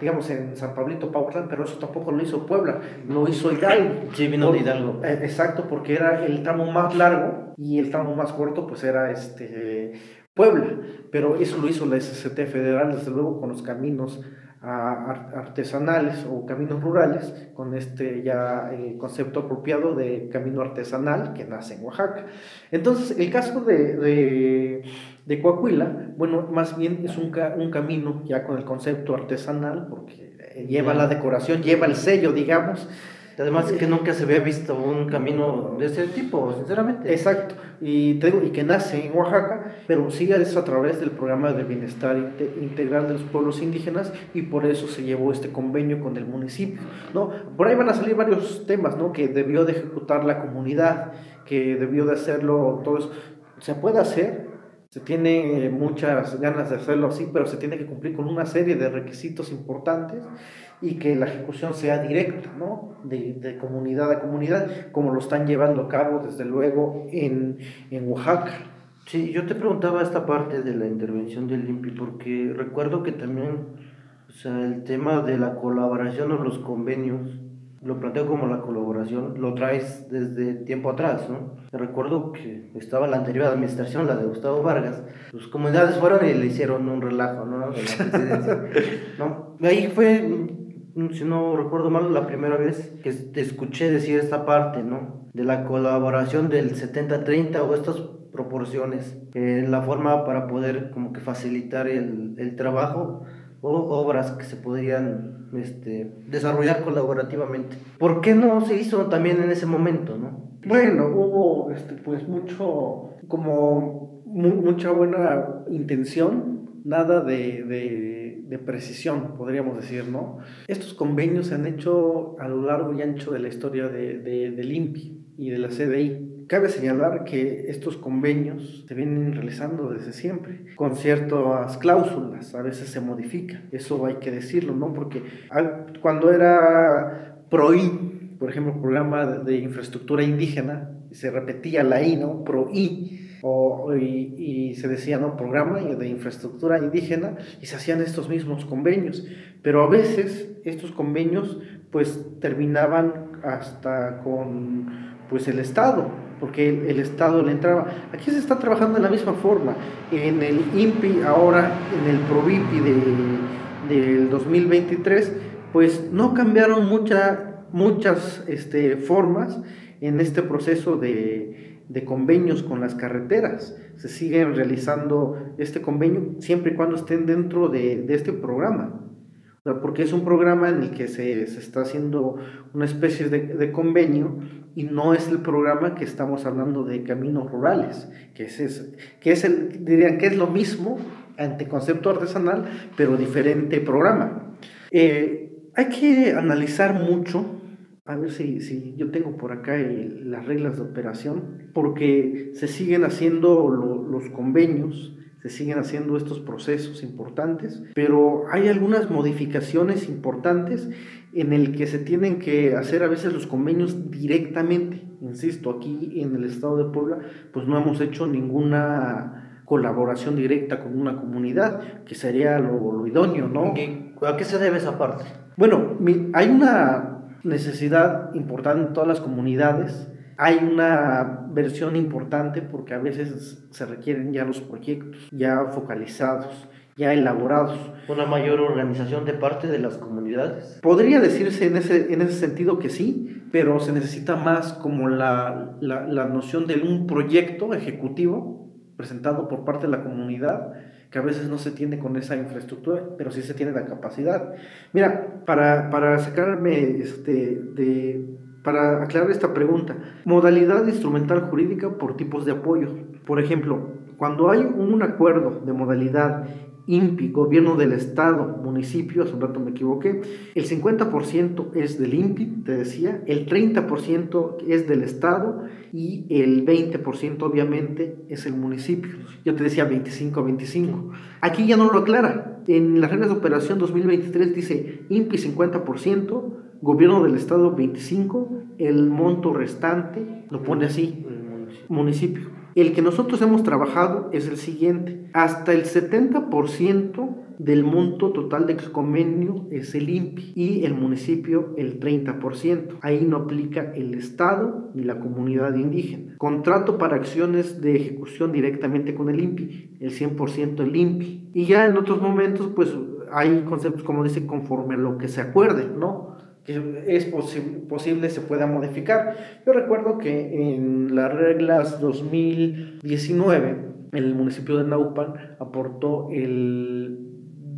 digamos, en San Pablito, Pautlán, pero eso tampoco lo hizo Puebla, lo hizo Hidalgo. Sí, vino de Hidalgo. Eh, exacto, porque era el tramo más largo y el tramo más corto, pues era este Puebla, pero eso lo hizo la SCT federal, desde luego, con los caminos artesanales o caminos rurales, con este ya el concepto apropiado de camino artesanal que nace en Oaxaca. Entonces, el caso de, de, de Coahuila, bueno, más bien es un, un, camino ya con el concepto artesanal, porque lleva la decoración, lleva el sello, digamos, Además que nunca se había visto un camino de ese tipo, sinceramente. Exacto, y, y que nace en Oaxaca, pero sigue eso a través del programa de bienestar integral de los pueblos indígenas y por eso se llevó este convenio con el municipio. ¿no? Por ahí van a salir varios temas ¿no? que debió de ejecutar la comunidad, que debió de hacerlo, todo eso. Se puede hacer, se tiene muchas ganas de hacerlo así, pero se tiene que cumplir con una serie de requisitos importantes y que la ejecución sea directa, ¿no? De, de, comunidad a comunidad, como lo están llevando a cabo, desde luego, en, en Oaxaca. Sí, yo te preguntaba esta parte de la intervención del INPI, porque recuerdo que también, o sea, el tema de la colaboración o los convenios lo planteo como la colaboración, lo traes desde tiempo atrás, ¿no? Recuerdo que estaba la anterior administración, la de Gustavo Vargas, sus comunidades fueron y le hicieron un relajo, ¿no? De la presidencia, *laughs* ¿no? Ahí fue, si no recuerdo mal, la primera vez que te escuché decir esta parte, ¿no? De la colaboración del 70-30 o estas proporciones, eh, la forma para poder como que facilitar el, el trabajo obras que se podrían este, desarrollar colaborativamente. ¿Por qué no se hizo también en ese momento, no? Bueno, hubo este, pues mucho, como mucha buena intención, nada de, de, de, precisión, podríamos decir, ¿no? Estos convenios se han hecho a lo largo y ancho de la historia de, de, del INPI y de la CDI. Cabe señalar que estos convenios se vienen realizando desde siempre, con ciertas cláusulas, a veces se modifica, eso hay que decirlo, ¿no? Porque cuando era PROI, por ejemplo, programa de infraestructura indígena, se repetía la I, ¿no? PROI, o, y, y, se decía, ¿no? Programa de infraestructura indígena, y se hacían estos mismos convenios, pero a veces estos convenios pues terminaban hasta con pues el Estado, porque el, Estado le entraba. Aquí se está trabajando de la misma forma. En el INPI, ahora en el PROVIPI de, del 2023, pues no cambiaron mucha, muchas este, formas en este proceso de, convenios con las carreteras. Se siguen realizando este convenio siempre y cuando estén dentro de, de este programa porque es un programa en el que se, se está haciendo una especie de, de, convenio y no es el programa que estamos hablando de caminos rurales, que es, que es el, dirían que es lo mismo ante concepto artesanal, pero diferente programa. Eh, hay que analizar mucho, a ver si, si yo tengo por acá las reglas de operación, porque se siguen haciendo los convenios, se siguen haciendo estos procesos importantes, pero hay algunas modificaciones importantes en el que se tienen que hacer a veces los convenios directamente. Insisto, aquí en el estado de Puebla, pues no hemos hecho ninguna colaboración directa con una comunidad, que sería lo, lo idóneo, ¿no? ¿A qué se debe esa parte? Bueno, hay una necesidad importante en todas las comunidades hay una versión importante porque a veces se requieren ya los proyectos ya focalizados, ya elaborados. ¿Una mayor organización de parte de las comunidades? Podría decirse en ese, en ese sentido que sí, pero se necesita más como la, la, la noción de un proyecto ejecutivo presentado por parte de la comunidad que a veces no se tiene con esa infraestructura, pero sí se tiene la capacidad. Mira, para, para sacarme este, de para aclarar esta pregunta, modalidad instrumental jurídica por tipos de apoyo. Por ejemplo, cuando hay un acuerdo de modalidad INPI, gobierno del estado, municipio, hace un rato me equivoqué, el 50% es del INPI, te decía, el 30% es del estado y el 20% obviamente es el municipio. Yo te decía 25-25. Aquí ya no lo aclara. En las reglas de operación 2023 dice INPI 50%, gobierno del estado 25, el monto restante lo pone así, municipio. El que nosotros hemos trabajado es el siguiente, hasta el 70% del monto total del convenio es el INPI y el municipio el 30%. Ahí no aplica el Estado ni la comunidad indígena. Contrato para acciones de ejecución directamente con el INPI, el 100% el INPI. Y ya en otros momentos pues hay conceptos como dice conforme a lo que se acuerde, ¿no? Que es posible se pueda modificar. Yo recuerdo que en las reglas 2019 el municipio de Naupan aportó el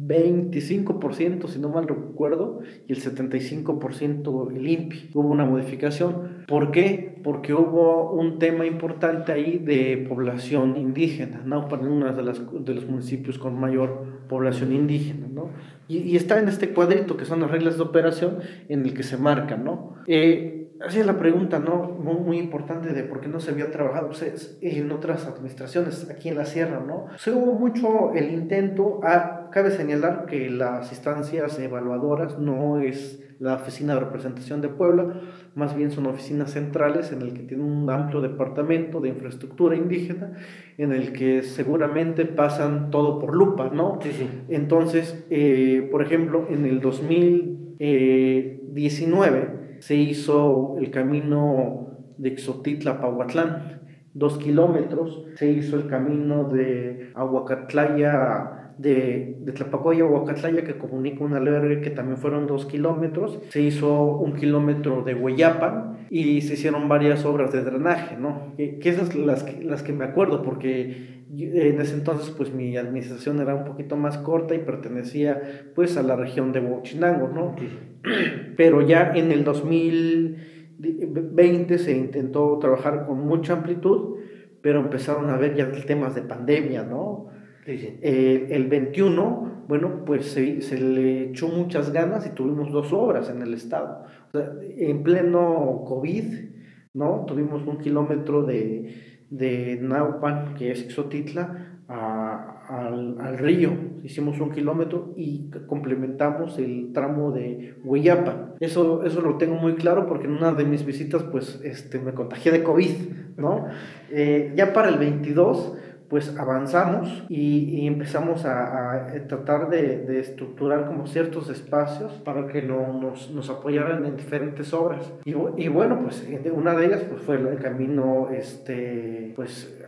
25%, si no mal recuerdo, y el 75% el INPI. Hubo una modificación. ¿Por qué? Porque hubo un tema importante ahí de población indígena. Naupan es uno de, de los municipios con mayor población indígena, ¿no? Y, está en este cuadrito que son las reglas de operación en el que se marcan, ¿no? Eh, así es la pregunta, ¿no? Muy, muy, importante de por qué no se había trabajado pues, en otras administraciones aquí en la sierra, ¿no? Se hubo mucho el intento, a, cabe señalar que las instancias evaluadoras no es la oficina de representación de Puebla, más bien son oficinas centrales en el que tiene un amplio departamento de infraestructura indígena, en el que seguramente pasan todo por lupa, ¿no? Sí, sí. Entonces, eh, por ejemplo, en el 2019, se hizo el camino de Xotitla a Pahuatlán, dos kilómetros, se hizo el camino de Aguacatlaya de, de Tlapacoya a Huacatlaya que comunica un albergue que también fueron dos kilómetros. Se hizo un kilómetro de Hueyapan y se hicieron varias obras de drenaje, ¿no? Que, esas las que, las que me acuerdo porque en ese entonces pues mi administración era un poquito más corta y pertenecía pues a la región de Huachinango, ¿no? *clears throat* Pero ya en el 2020 se intentó trabajar con mucha amplitud, pero empezaron a ver ya temas de pandemia, ¿no? Eh, el 21, bueno, pues se, se, le echó muchas ganas y tuvimos dos obras en el estado. en pleno COVID, ¿no? Tuvimos un kilómetro de, de Naupan, que es Exotitla, al, al, río. Hicimos un kilómetro y complementamos el tramo de Hueyapa. Eso, eso lo tengo muy claro porque en una de mis visitas, pues, este, me contagié de COVID, ¿no? Eh, ya para el 22 pues avanzamos y, empezamos a, tratar de, estructurar como ciertos espacios para que no, nos, apoyaran en diferentes obras. Y, y, bueno, pues una de ellas pues, fue el camino, este, pues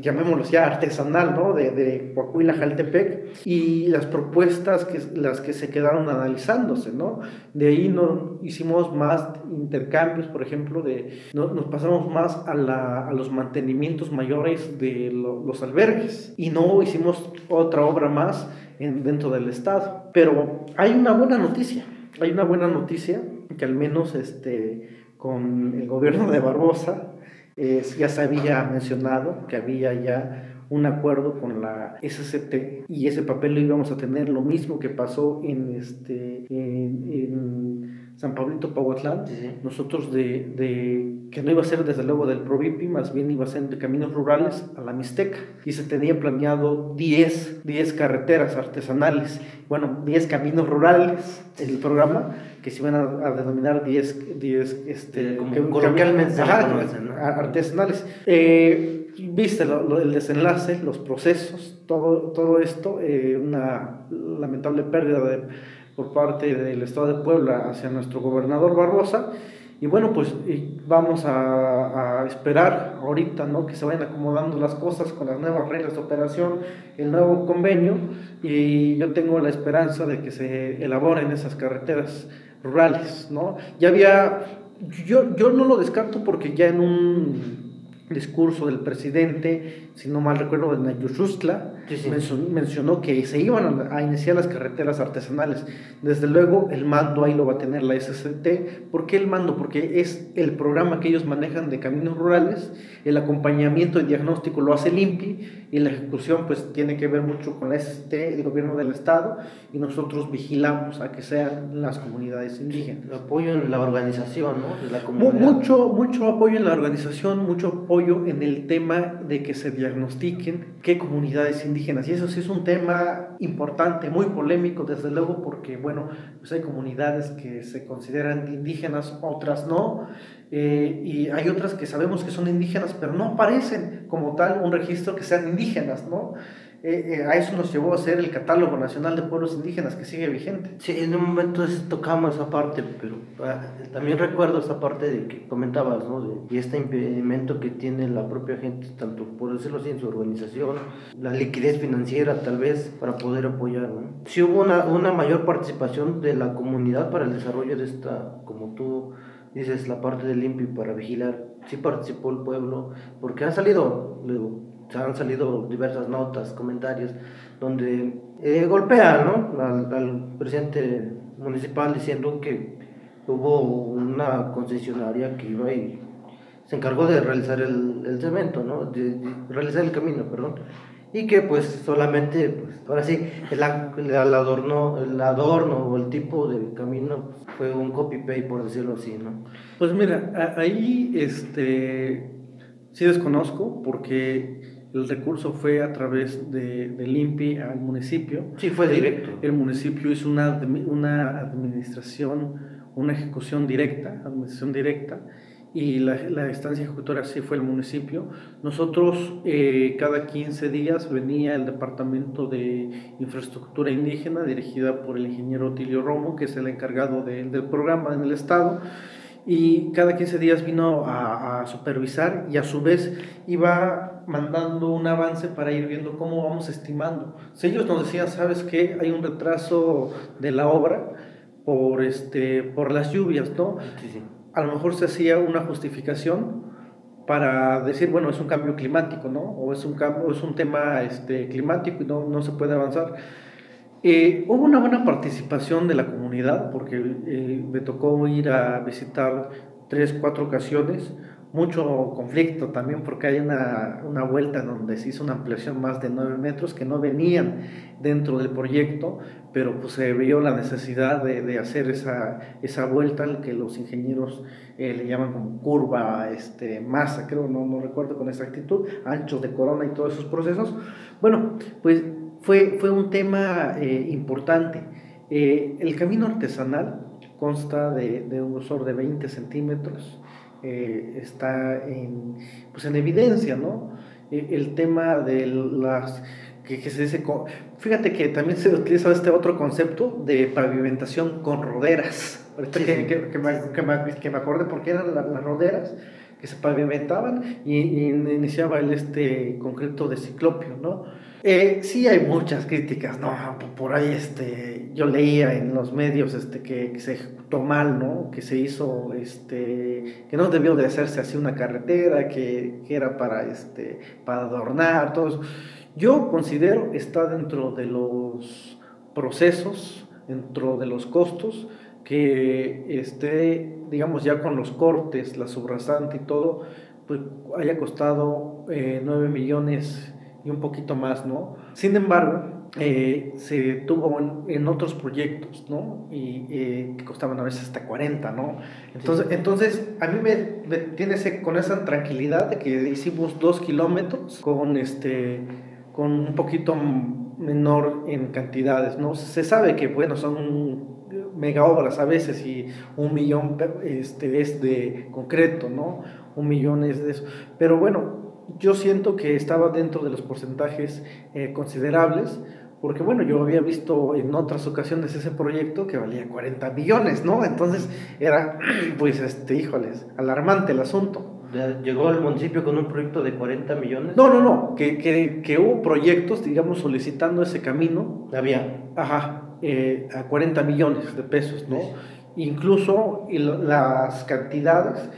llamémoslo ya artesanal, ¿no? De, de Coahuila, Jaltepec, y las propuestas que las que se quedaron analizándose, ¿no? De ahí no, hicimos más intercambios, por ejemplo, de, no, nos pasamos más a, la, a los mantenimientos mayores de los albergues y no hicimos otra obra más en, dentro del Estado. Pero hay una buena noticia, hay una buena noticia que al menos este, con el gobierno de Barbosa ya se había mencionado que había ya un acuerdo con la SCT y ese papel lo íbamos a tener lo mismo que pasó en este en San Pablito Pahuatlán, nosotros de, de, que no iba a ser desde luego del Provipi, más bien iba a ser de caminos rurales a la Mixteca. Y se tenía planeado 10, 10 carreteras artesanales, bueno, 10 caminos rurales en el programa, que se iban a, denominar 10, 10 este, Como coloquialmente artesanales. Eh, viste el desenlace, los procesos, todo, todo esto, eh, una lamentable pérdida de por parte del Estado de Puebla hacia nuestro gobernador Barbosa. Y bueno, pues vamos a, esperar ahorita ¿no? que se vayan acomodando las cosas con las nuevas reglas de operación, el nuevo convenio, y yo tengo la esperanza de que se elaboren esas carreteras rurales. ¿no? Ya había, yo, yo no lo descarto porque ya en un discurso del presidente, si no mal recuerdo, de Nayushustla, mencionó que se iban a, iniciar las carreteras artesanales. Desde luego, el mando ahí lo va a tener la SCT. ¿Por qué el mando? Porque es el programa que ellos manejan de caminos rurales, el acompañamiento y diagnóstico lo hace el INPI y la ejecución pues tiene que ver mucho con la SCT, el gobierno del Estado, y nosotros vigilamos a que sean las comunidades indígenas. apoyo en la organización, ¿no? la Mucho, mucho apoyo en la organización, mucho apoyo en el tema de que se diagnostiquen qué comunidades indígenas. Y eso sí es un tema importante, muy polémico, desde luego, porque, bueno, pues hay comunidades que se consideran indígenas, otras no, eh, y hay otras que sabemos que son indígenas, pero no aparecen como tal un registro que sean indígenas, ¿no? Eh, eh, a eso nos llevó a ser el Catálogo Nacional de Pueblos Indígenas, que sigue vigente. Sí, en un momento tocamos esa parte, pero ah, también recuerdo esa parte de que comentabas, ¿no? y este impedimento que tiene la propia gente, tanto por decirlo así, en su organización, la liquidez financiera tal vez, para poder apoyar, ¿no? Sí hubo una, una mayor participación de la comunidad para el desarrollo de esta, como tú dices, la parte del INPI para vigilar, sí participó el pueblo, porque han salido, luego, han salido diversas notas, comentarios, donde eh, golpean ¿no? al, presidente municipal diciendo que hubo una concesionaria que iba y se encargó de realizar el, el cemento, ¿no? De, realizar el camino, perdón. Y que pues solamente, pues ahora sí, el, el, adorno, el adorno o el tipo de camino fue un copy-paste, por decirlo así, ¿no? Pues mira, ahí este, sí desconozco porque el recurso fue a través de, del INPI al municipio. Sí, fue directo. El, municipio hizo una, una administración, una ejecución directa, administración directa, y la, la estancia ejecutora sí fue el municipio. Nosotros eh, cada 15 días venía el Departamento de Infraestructura Indígena, dirigida por el ingeniero Tilio Romo, que es el encargado del programa en el Estado y cada 15 días vino a, supervisar y a su vez iba mandando un avance para ir viendo cómo vamos estimando. Si ellos nos decían, sabes que hay un retraso de la obra por, este, por las lluvias, ¿no? A lo mejor se hacía una justificación para decir, bueno, es un cambio climático, ¿no? O es un, cambio, es un tema este, climático y no, no se puede avanzar. Eh, hubo una buena participación de la comunidad porque eh, me tocó ir a visitar tres, cuatro ocasiones. Mucho conflicto también porque hay una, una vuelta donde se hizo una ampliación más de 9 metros que no venían dentro del proyecto, pero pues se vio la necesidad de, de hacer esa, esa vuelta que los ingenieros eh, le llaman como curva, este, masa, creo, no, no recuerdo con exactitud, anchos de corona y todos esos procesos. Bueno, pues fue, fue un tema eh, importante. Eh, el camino artesanal consta de, de, un grosor de 20 centímetros, eh, está en, pues en evidencia, ¿no? el tema de las que, que, se dice, fíjate que también se utiliza este otro concepto de pavimentación con roderas, que, que, que, me, que, me, que me acordé porque eran las roderas que se pavimentaban y, y, iniciaba el este concreto de ciclopio, ¿no? Eh, sí hay muchas críticas, ¿no? Por ahí este, yo leía en los medios este, que, se ejecutó mal, ¿no? Que se hizo, este, que no debió de hacerse así una carretera, que, que era para, este, para adornar, todo eso. Yo considero está dentro de los procesos, dentro de los costos, que esté, digamos, ya con los cortes, la subrasante y todo, pues haya costado eh, 9 millones y un poquito más, ¿no? Sin embargo, eh, se tuvo en, otros proyectos, ¿no? Y eh, que costaban a veces hasta 40, ¿no? Entonces, entonces a mí me, tiene ese, con esa tranquilidad de que hicimos dos kilómetros con, este, con un poquito menor en cantidades, ¿no? Se sabe que, bueno, son mega obras a veces y un millón este, es de concreto, ¿no? Un millón es de eso. Pero bueno, yo siento que estaba dentro de los porcentajes eh, considerables, porque bueno, yo había visto en otras ocasiones ese proyecto que valía 40 millones, ¿no? Entonces era, *clears throat* pues, este, híjoles, alarmante el asunto. ¿Llegó el municipio con un proyecto de 40 millones? No, no, no, que, que, que hubo proyectos, digamos, solicitando ese camino. Había. Ajá, eh, a 40 millones de pesos, ¿no? Incluso las cantidades,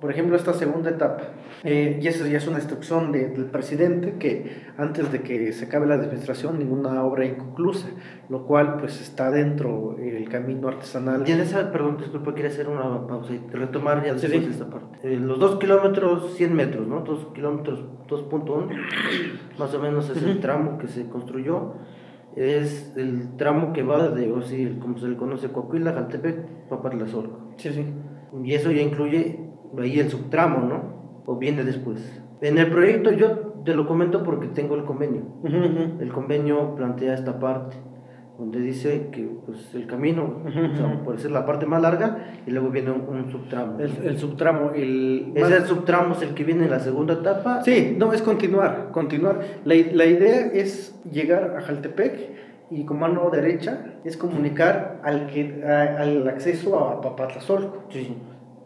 por ejemplo, esta segunda etapa, eh, y eso ya es una instrucción del presidente que antes de que se acabe la administración ninguna obra inconclusa, lo cual pues está dentro del camino artesanal. Y en esa, perdón, disculpa, quería hacer una pausa y retomar ya después de esta parte. Eh, los dos kilómetros, 100 metros, ¿no? Dos kilómetros, 2.1, más o menos es el tramo que se construyó. Es el tramo que va de, o sea, como se le conoce, Coahuila, Jaltepec, Papatlazolco. Sí, sí. Y eso ya incluye ahí el subtramo, ¿no? O viene después. En el proyecto yo te lo comento porque tengo el convenio. El convenio plantea esta parte donde dice que pues, el camino puede ser la parte más larga y luego viene un, subtramo. El, subtramo, el... Ese subtramo es el que viene en la segunda etapa. Sí, no, es continuar, continuar. La, la idea es llegar a Jaltepec y con mano derecha es comunicar al, que, al acceso a Papatlazolco. Sí.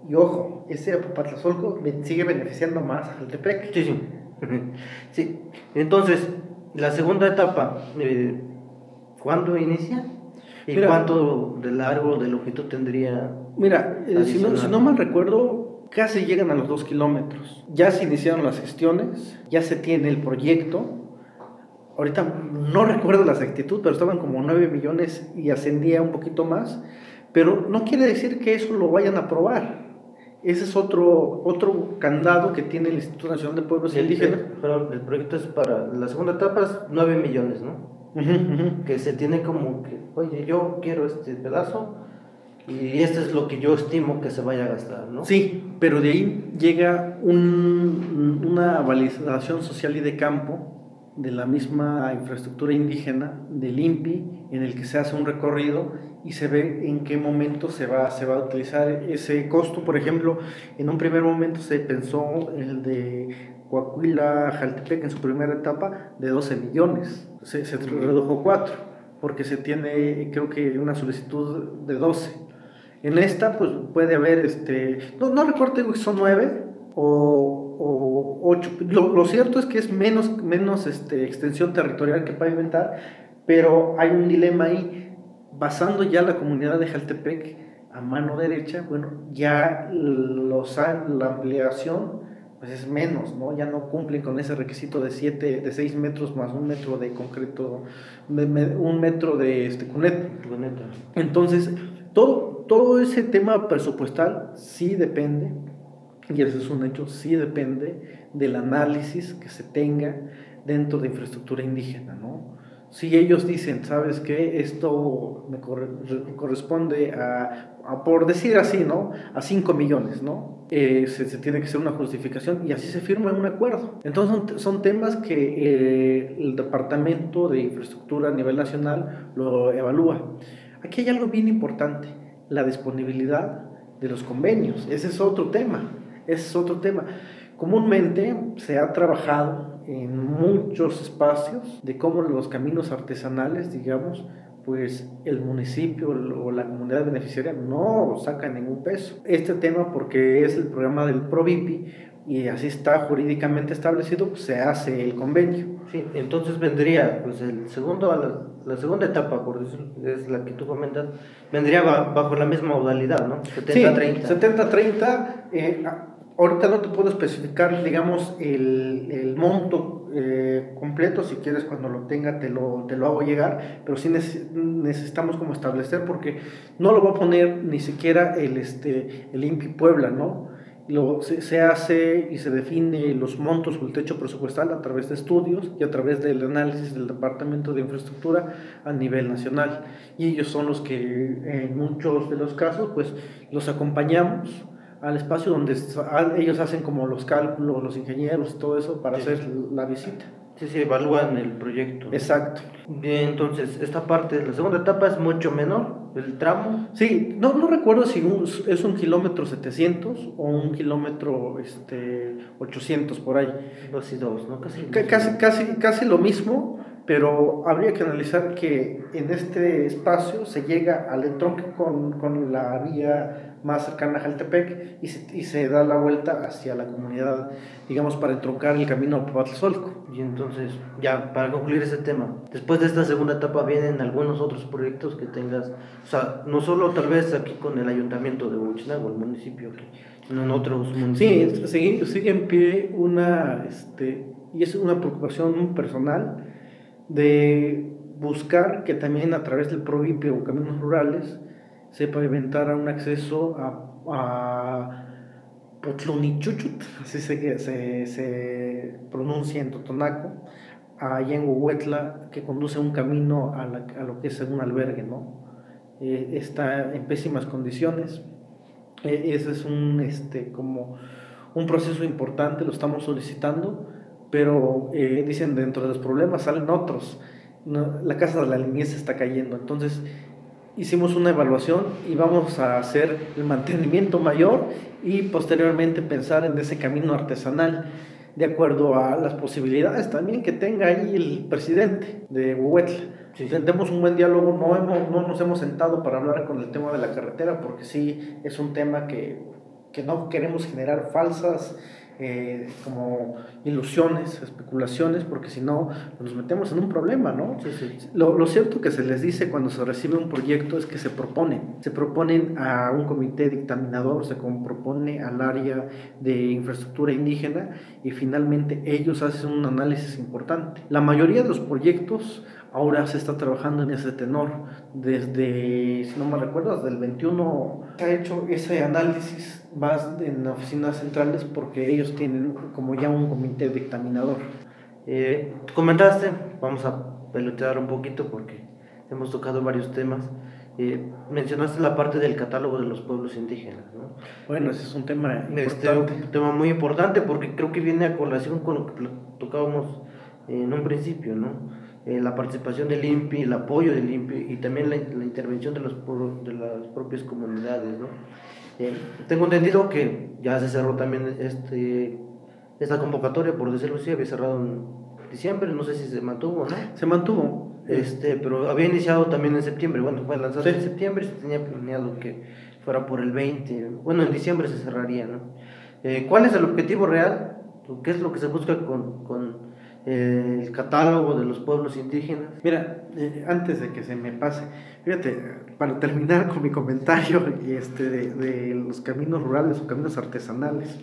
Y ojo, ese Apapatlazolco sigue beneficiando más a Jaltepec. Sí, sí. *laughs* sí. Entonces, la segunda etapa, eh, ¿cuándo inicia? ¿Y cuánto de largo, de longitud tendría? Mira, eh, si, no, si no mal recuerdo, casi llegan a los dos kilómetros. Ya se iniciaron las gestiones, ya se tiene el proyecto. Ahorita no recuerdo la exactitud, pero estaban como 9 millones y ascendía un poquito más. Pero no quiere decir que eso lo vayan a aprobar. Ese es otro, otro candado que tiene el Instituto Nacional de Pueblos Indígenas. Pero el proyecto es para la segunda etapa es 9 millones, ¿no? Que se tiene como que, oye, yo quiero este pedazo y esto es lo que yo estimo que se vaya a gastar, ¿no? Sí, pero de ahí llega un, una validación social y de campo de la misma infraestructura indígena del INPI en el que se hace un recorrido y se ve en qué momento se va, se va a utilizar ese costo. Por ejemplo, en un primer momento se pensó el de Coahuila, Jaltepec en su primera etapa de 12 millones, se, redujo 4 porque se tiene creo que una solicitud de 12. En esta, pues puede haber, este, no, no recuerdo si son nueve o, o ocho. Lo, lo, cierto es que es menos, menos este, extensión territorial que pavimentar, pero hay un dilema ahí. Basando ya la comunidad de Jaltepec a mano derecha, bueno, ya los, la ampliación pues es menos, ¿no? Ya no cumplen con ese requisito de 7, de 6 metros más un metro de concreto, un metro de este, cuneta. Entonces, todo, todo ese tema presupuestal sí depende, y eso es un hecho, sí depende del análisis que se tenga dentro de infraestructura indígena, ¿no? Si ellos dicen, ¿sabes qué? Esto me corresponde a, por decir así, ¿no? A 5 millones, ¿no? Eh, se, tiene que hacer una justificación y así se firma un acuerdo. Entonces son, temas que eh, el Departamento de Infraestructura a nivel nacional lo evalúa. Aquí hay algo bien importante, la disponibilidad de los convenios. Ese es otro tema, ese es otro tema. Comúnmente se ha trabajado en muchos espacios de cómo los caminos artesanales, digamos, pues el municipio o la comunidad beneficiaria no saca ningún peso. Este tema, porque es el programa del PROVIPI y así está jurídicamente establecido, pues se hace el convenio. Sí, entonces vendría, pues el segundo, la, segunda etapa, por es la que tú comentas, vendría bajo la misma modalidad, ¿no? 70-30. Sí, 70-30. Eh, ahorita no te puedo especificar, digamos, el, el monto eh, completo, si quieres cuando lo tenga te lo, te lo hago llegar, pero sí necesitamos como establecer porque no lo va a poner ni siquiera el, este, el INPI Puebla, ¿no? Lo, se, se, hace y se define los montos o el techo presupuestal a través de estudios y a través del análisis del Departamento de Infraestructura a nivel nacional. Y ellos son los que en muchos de los casos pues los acompañamos al espacio donde ellos hacen como los cálculos, los ingenieros todo eso para hacer la visita. Sí, sí, evalúan el proyecto. Exacto. Bien, entonces, esta parte, la segunda etapa es mucho menor, el tramo. Sí, no, no recuerdo si es un kilómetro 700 o un kilómetro este, 800 por ahí. Dos y dos, ¿no? Casi, casi, casi, casi lo mismo, pero habría que analizar que en este espacio se llega al entronque con, con la vía más cercana a Jaltepec y se, y se, da la vuelta hacia la comunidad, digamos, para entroncar el camino a Papatlzolco. Y entonces, ya, para concluir ese tema, después de esta segunda etapa vienen algunos otros proyectos que tengas, o sea, no solo tal vez aquí con el ayuntamiento de Huachinango, el municipio, sino en otros municipios. Sí, sigue, en pie una, este, y es una preocupación personal de buscar que también a través del PROVIPE o caminos rurales, se pavimentara un acceso a, a Potlunichuchut, así se, se, se pronuncia en Totonaco, a Yenguhuetla, que conduce un camino a, a, lo que es un albergue, ¿no? Eh, está en pésimas condiciones. Eh, ese es un, este, como un proceso importante, lo estamos solicitando, pero eh, dicen dentro de los problemas salen otros. la casa de la niñez está cayendo, entonces hicimos una evaluación y vamos a hacer el mantenimiento mayor y posteriormente pensar en ese camino artesanal de acuerdo a las posibilidades también que tenga ahí el presidente de Huetla. Si tenemos un buen diálogo, no, hemos, no nos hemos sentado para hablar con el tema de la carretera, porque sí es un tema que, que no queremos generar falsas eh, como ilusiones, especulaciones, porque si no nos metemos en un problema, ¿no? Lo, lo, cierto que se les dice cuando se recibe un proyecto es que se proponen, se proponen a un comité dictaminador, se propone al área de infraestructura indígena y finalmente ellos hacen un análisis importante. La mayoría de los proyectos ahora se está trabajando en ese tenor. Desde, si no me recuerdo, desde el 21 se ha hecho ese análisis más en oficinas centrales porque ellos tienen como ya un comité dictaminador. Eh, comentaste, vamos a pelotear un poquito porque hemos tocado varios temas. Eh, mencionaste la parte del catálogo de los pueblos indígenas. ¿no? Bueno, ese es un tema este, importante. un tema muy importante porque creo que viene a colación con lo que tocábamos en un principio, ¿no? Eh, la participación del INPI, el apoyo del INPI y también la, intervención de, los, de las propias comunidades. ¿no? Tengo entendido que ya se cerró también este, esta convocatoria, por decirlo así, había cerrado en diciembre, no sé si se mantuvo, ¿no? Se mantuvo. Este, pero había iniciado también en septiembre, bueno, fue lanzado en septiembre, se tenía planeado que fuera por el 20, bueno, en diciembre se cerraría, ¿no? Eh, ¿Cuál es el objetivo real? ¿Qué es lo que se busca con, con el catálogo de los pueblos indígenas? Mira, eh, antes de que se me pase, fíjate, para terminar con mi comentario este, de, de los caminos rurales o caminos artesanales,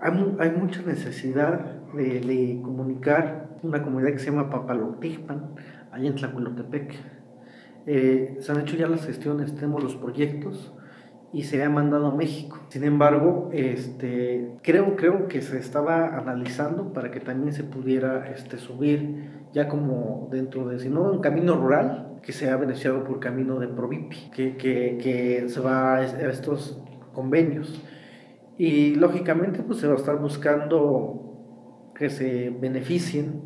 hay, hay mucha necesidad de, de, comunicar una comunidad que se llama Papalotipan, allá en Tlaculotepec. Eh, se han hecho ya las gestiones, tenemos los proyectos, y se había mandado a México. Sin embargo, este, creo, creo que se estaba analizando para que también se pudiera este, subir ya como dentro de, si no un camino rural, que sea beneficiado por camino de Provipi, que, que, que se va a estos convenios. Y lógicamente pues se va a estar buscando que se beneficien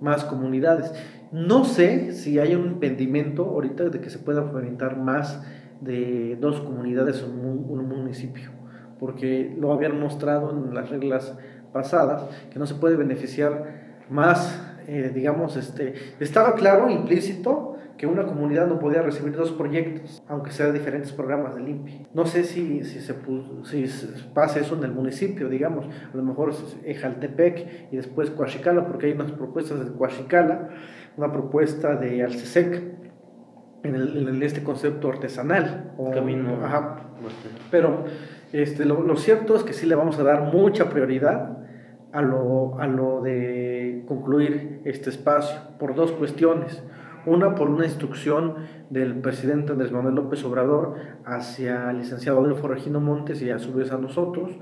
más comunidades. No sé si hay un impedimento ahorita de que se pueda fomentar más de dos comunidades en un, municipio, porque lo habían mostrado en las reglas pasadas, que no se puede beneficiar más, eh, digamos, este, estaba claro, implícito, que una comunidad no podía recibir dos proyectos, aunque sean diferentes programas de limpia. No sé si, si, se, pasa eso en el municipio, digamos, a lo mejor es Ejaltepec y después Coachicala, porque hay unas propuestas de Coachicala, una propuesta de Alcesec, en, el, en este concepto artesanal. O, Camino. Ajá. Pero este, lo, lo, cierto es que sí le vamos a dar mucha prioridad a lo, a lo de concluir este espacio por dos cuestiones. Una, por una instrucción del presidente Andrés Manuel López Obrador hacia el licenciado Adolfo Regino Montes y a su vez a nosotros,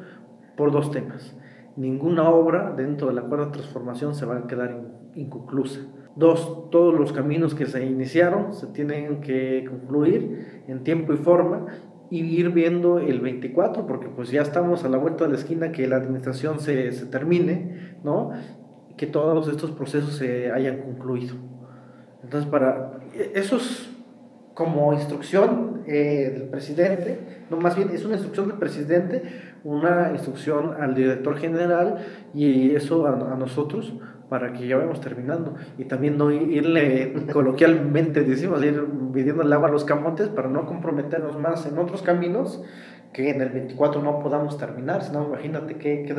por dos temas. Ninguna obra dentro de la cuarta transformación se va a quedar inconclusa. Dos, todos los caminos que se iniciaron se tienen que concluir en tiempo y forma y ir viendo el 24, porque pues ya estamos a la vuelta de la esquina que la administración se, se termine, ¿no? Que todos estos procesos se hayan concluido. Entonces, para eso es como instrucción eh, del presidente, no más bien es una instrucción del presidente, una instrucción al director general y eso a nosotros para que ya vayamos terminando y también no irle coloquialmente decimos ir pidiendo el agua a los camotes para no comprometernos más en otros caminos que en el 24 no podamos terminar, sino imagínate qué, qué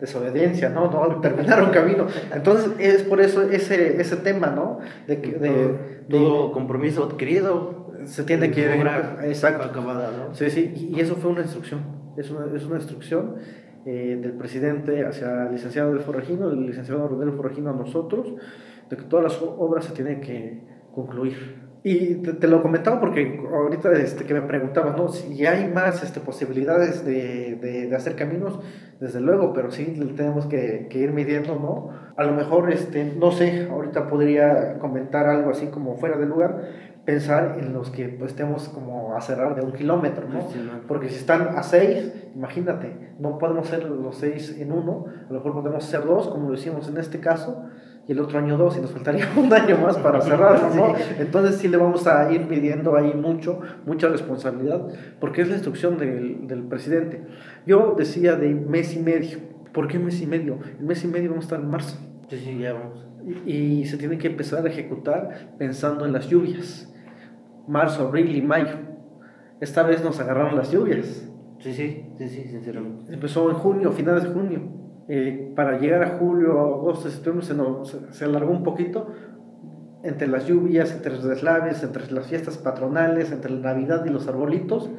desobediencia, ¿no? No terminar un camino. Entonces es por eso ese, ese tema, ¿no? De, de, todo compromiso adquirido se tiene que ir exacto. acabada, ¿no? Sí, sí, y eso fue una instrucción, es una, es una instrucción eh, del presidente hacia el licenciado del Forregino, el licenciado Rodríguez Forregino a nosotros, de que todas las obras se tienen que concluir. Y te, lo comentaba porque ahorita este, que me preguntabas, ¿no? Si hay más este, posibilidades de, de, de, hacer caminos, desde luego, pero sí tenemos que, que, ir midiendo, ¿no? A lo mejor, este, no sé, ahorita podría comentar algo así como fuera de lugar, pensar en los que pues estemos como a cerrar de un kilómetro, ¿no? Porque si están a seis, imagínate, no podemos hacer los seis en uno, a lo mejor podemos hacer dos, como lo hicimos en este caso, y el otro año dos, y nos faltaría *laughs* un año más para cerrar, ¿no? Entonces sí le vamos a ir pidiendo ahí mucho, mucha responsabilidad, porque es la instrucción del, del presidente. Yo decía de mes y medio, ¿por qué mes y medio? El mes y medio vamos a estar en marzo. Sí, sí, ya vamos. Y, y se tiene que empezar a ejecutar pensando en las lluvias marzo, abril y mayo. Esta vez nos agarraron las lluvias. Sí, sí, sí, sí, sinceramente. Empezó en junio, finales de junio. Eh, para llegar a julio, agosto, septiembre se, nos, se, alargó un poquito entre las lluvias, entre los deslaves, entre las fiestas patronales, entre la Navidad y los arbolitos,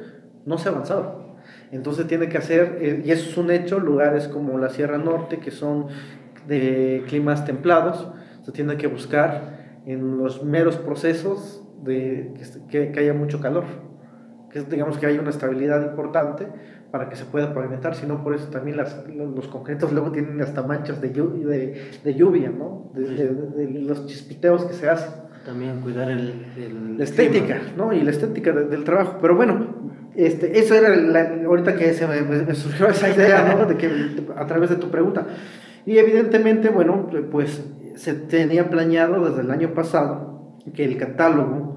no se avanzaba. Entonces tiene que hacer, eh, y eso es un hecho, lugares como la Sierra Norte, que son de climas templados, se tiene que buscar en los meros procesos de que, que, haya mucho calor, que digamos que haya una estabilidad importante para que se pueda pavimentar, si no por eso también las, los concretos luego tienen hasta manchas de lluvia, de, de lluvia ¿no? De, de, los chispiteos que se hacen. También cuidar el, el la estética, ¿no? Y la estética del trabajo. Pero bueno, este, eso era la, ahorita que se me, me, surgió esa idea, ¿no? De que a través de tu pregunta. Y evidentemente, bueno, pues se tenía planeado desde el año pasado que el catálogo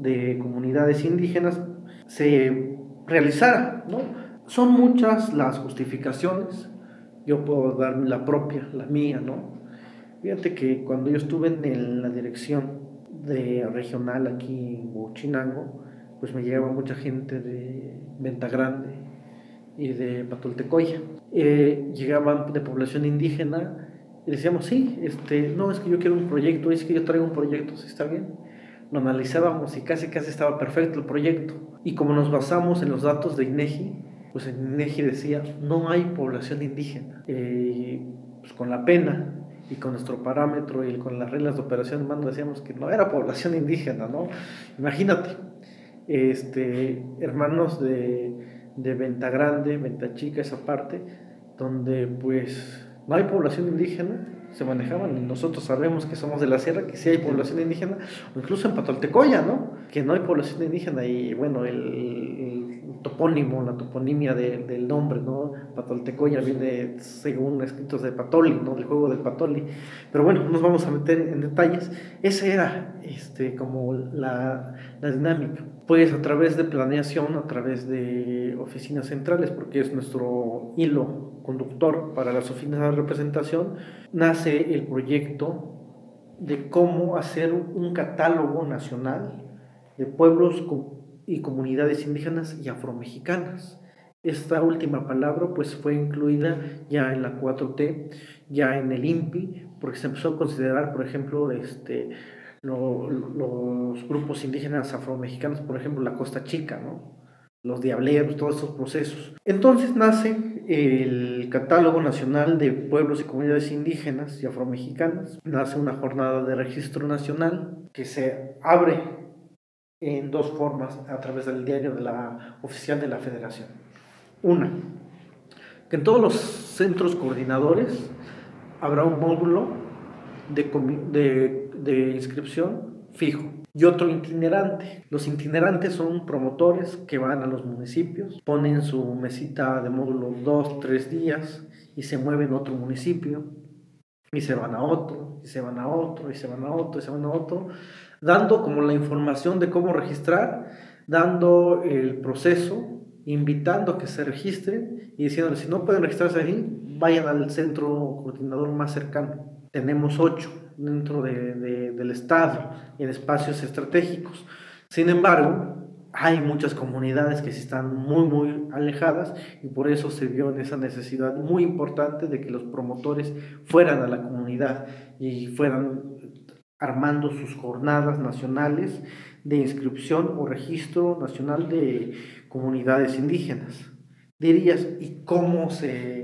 de comunidades indígenas se realizara, ¿no? Son muchas las justificaciones, yo puedo dar la propia, la mía, ¿no? Fíjate que cuando yo estuve en la dirección de regional aquí en Huachinango, pues me llegaba mucha gente de Venta Grande y de Patoltecoya. Eh, llegaban de población indígena y decíamos, sí, este, no, es que yo quiero un proyecto, es que yo traigo un proyecto, ¿sí está bien? Lo analizábamos y casi casi estaba perfecto el proyecto. Y como nos basamos en los datos de INEGI, pues INEGI decía, no hay población indígena. Eh, pues con la pena y con nuestro parámetro y con las reglas de operación humana decíamos que no era población indígena, ¿no? Imagínate, este, hermanos de, de Venta Grande, Venta Chica, esa parte, donde pues no hay población indígena, se manejaban y nosotros sabemos que somos de la sierra, que sí hay población indígena, o incluso en Patoltecoya, ¿no? Que no hay población indígena y bueno, el topónimo, la toponimia del nombre, ¿no? Patoltecoya viene según escritos de Patoli, ¿no? Del juego del Patoli. Pero bueno, nos vamos a meter en detalles. Esa era este, como la, la dinámica. Pues a través de planeación, a través de oficinas centrales, porque es nuestro hilo conductor para las oficinas de representación, nace el proyecto de cómo hacer un catálogo nacional de pueblos y comunidades indígenas y afromexicanas. Esta última palabra pues fue incluida ya en la 4T, ya en el INPI, porque se empezó a considerar, por ejemplo, este, los grupos indígenas afromexicanos, por ejemplo, la Costa Chica, ¿no? los diableros, todos esos procesos. Entonces nace el Catálogo Nacional de Pueblos y Comunidades Indígenas y Afromexicanas, nace una jornada de registro nacional que se abre en dos formas a través del diario de la oficial de la federación. Una, que en todos los centros coordinadores habrá un módulo de, de, inscripción fijo y otro itinerante. Los itinerantes son promotores que van a los municipios, ponen su mesita de módulo dos, tres días y se mueven a otro municipio y se van a otro, y se van a otro, y se van a otro, y se van a otro, dando como la información de cómo registrar, dando el proceso, invitando a que se registren y diciéndoles, si no pueden registrarse ahí, vayan al centro coordinador más cercano. Tenemos ocho dentro de, del Estado en espacios estratégicos. Sin embargo, hay muchas comunidades que están muy, muy alejadas y por eso se vio en esa necesidad muy importante de que los promotores fueran a la comunidad y fueran armando sus jornadas nacionales de inscripción o registro nacional de comunidades indígenas. Dirías, ¿y cómo se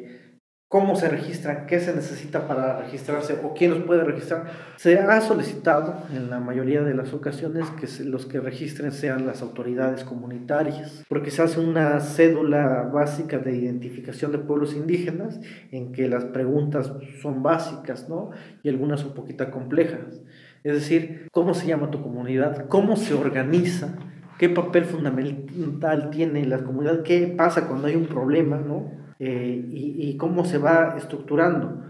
cómo se registran, qué se necesita para registrarse o quién los puede registrar. Se ha solicitado en la mayoría de las ocasiones que los que registren sean las autoridades comunitarias, porque se hace una cédula básica de identificación de pueblos indígenas en que las preguntas son básicas, ¿no? Y algunas un poquito complejas. Es decir, ¿cómo se llama tu comunidad? ¿Cómo se organiza? ¿Qué papel fundamental tiene la comunidad? ¿Qué pasa cuando hay un problema, ¿no? Eh, y, cómo se va estructurando.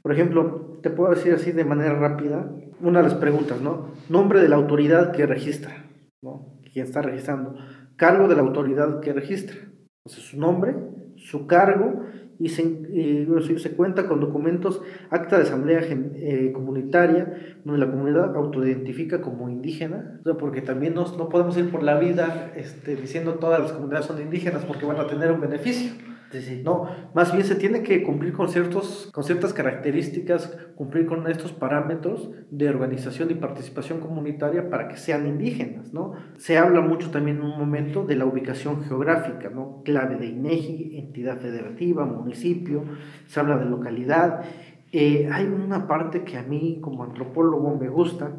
Por ejemplo, te puedo decir así de manera rápida, una de las preguntas, ¿no? Nombre de la autoridad que registra, ¿no? Quien está registrando. Cargo de la autoridad que registra. Entonces, su nombre, su cargo y se, se cuenta con documentos, acta de asamblea eh, comunitaria, donde la comunidad autoidentifica como indígena, porque también no podemos ir por la vida este, diciendo todas las comunidades son indígenas porque van a tener un beneficio. No, más bien se tiene que cumplir con, ciertos, con ciertas características, cumplir con estos parámetros de organización y participación comunitaria para que sean indígenas, ¿no? Se habla mucho también en un momento de la ubicación geográfica, ¿no? Clave de INEGI, entidad federativa, municipio, se habla de localidad. Eh, hay una parte que a mí como antropólogo me gusta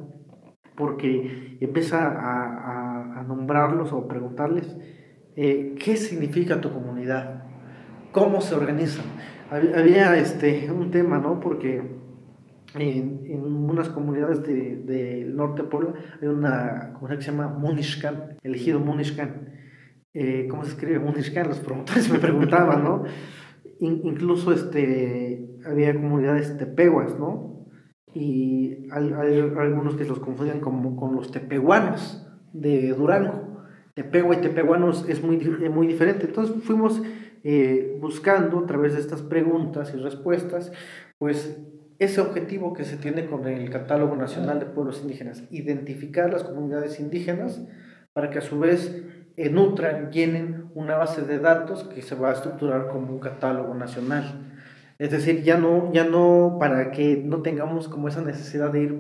porque empieza a, a, nombrarlos o preguntarles eh, qué significa tu comunidad cómo se organizan. Había este, un tema, ¿no? Porque en, en unas comunidades del de, norte de Puebla hay una comunidad que se llama Munishkan, elegido Munishkan. Eh, ¿Cómo se escribe Munishkan? Los promotores me preguntaban, ¿no? incluso este, había comunidades tepehuas, ¿no? Y hay, algunos que los confundían como con los tepehuanos de Durango. Tepehua y tepehuanos es muy, muy diferente. Entonces fuimos eh, buscando a través de estas preguntas y respuestas, pues ese objetivo que se tiene con el Catálogo Nacional de Pueblos Indígenas, identificar las comunidades indígenas para que a su vez nutran, llenen una base de datos que se va a estructurar como un catálogo nacional. Es decir, ya no, ya no para que no tengamos como esa necesidad de ir,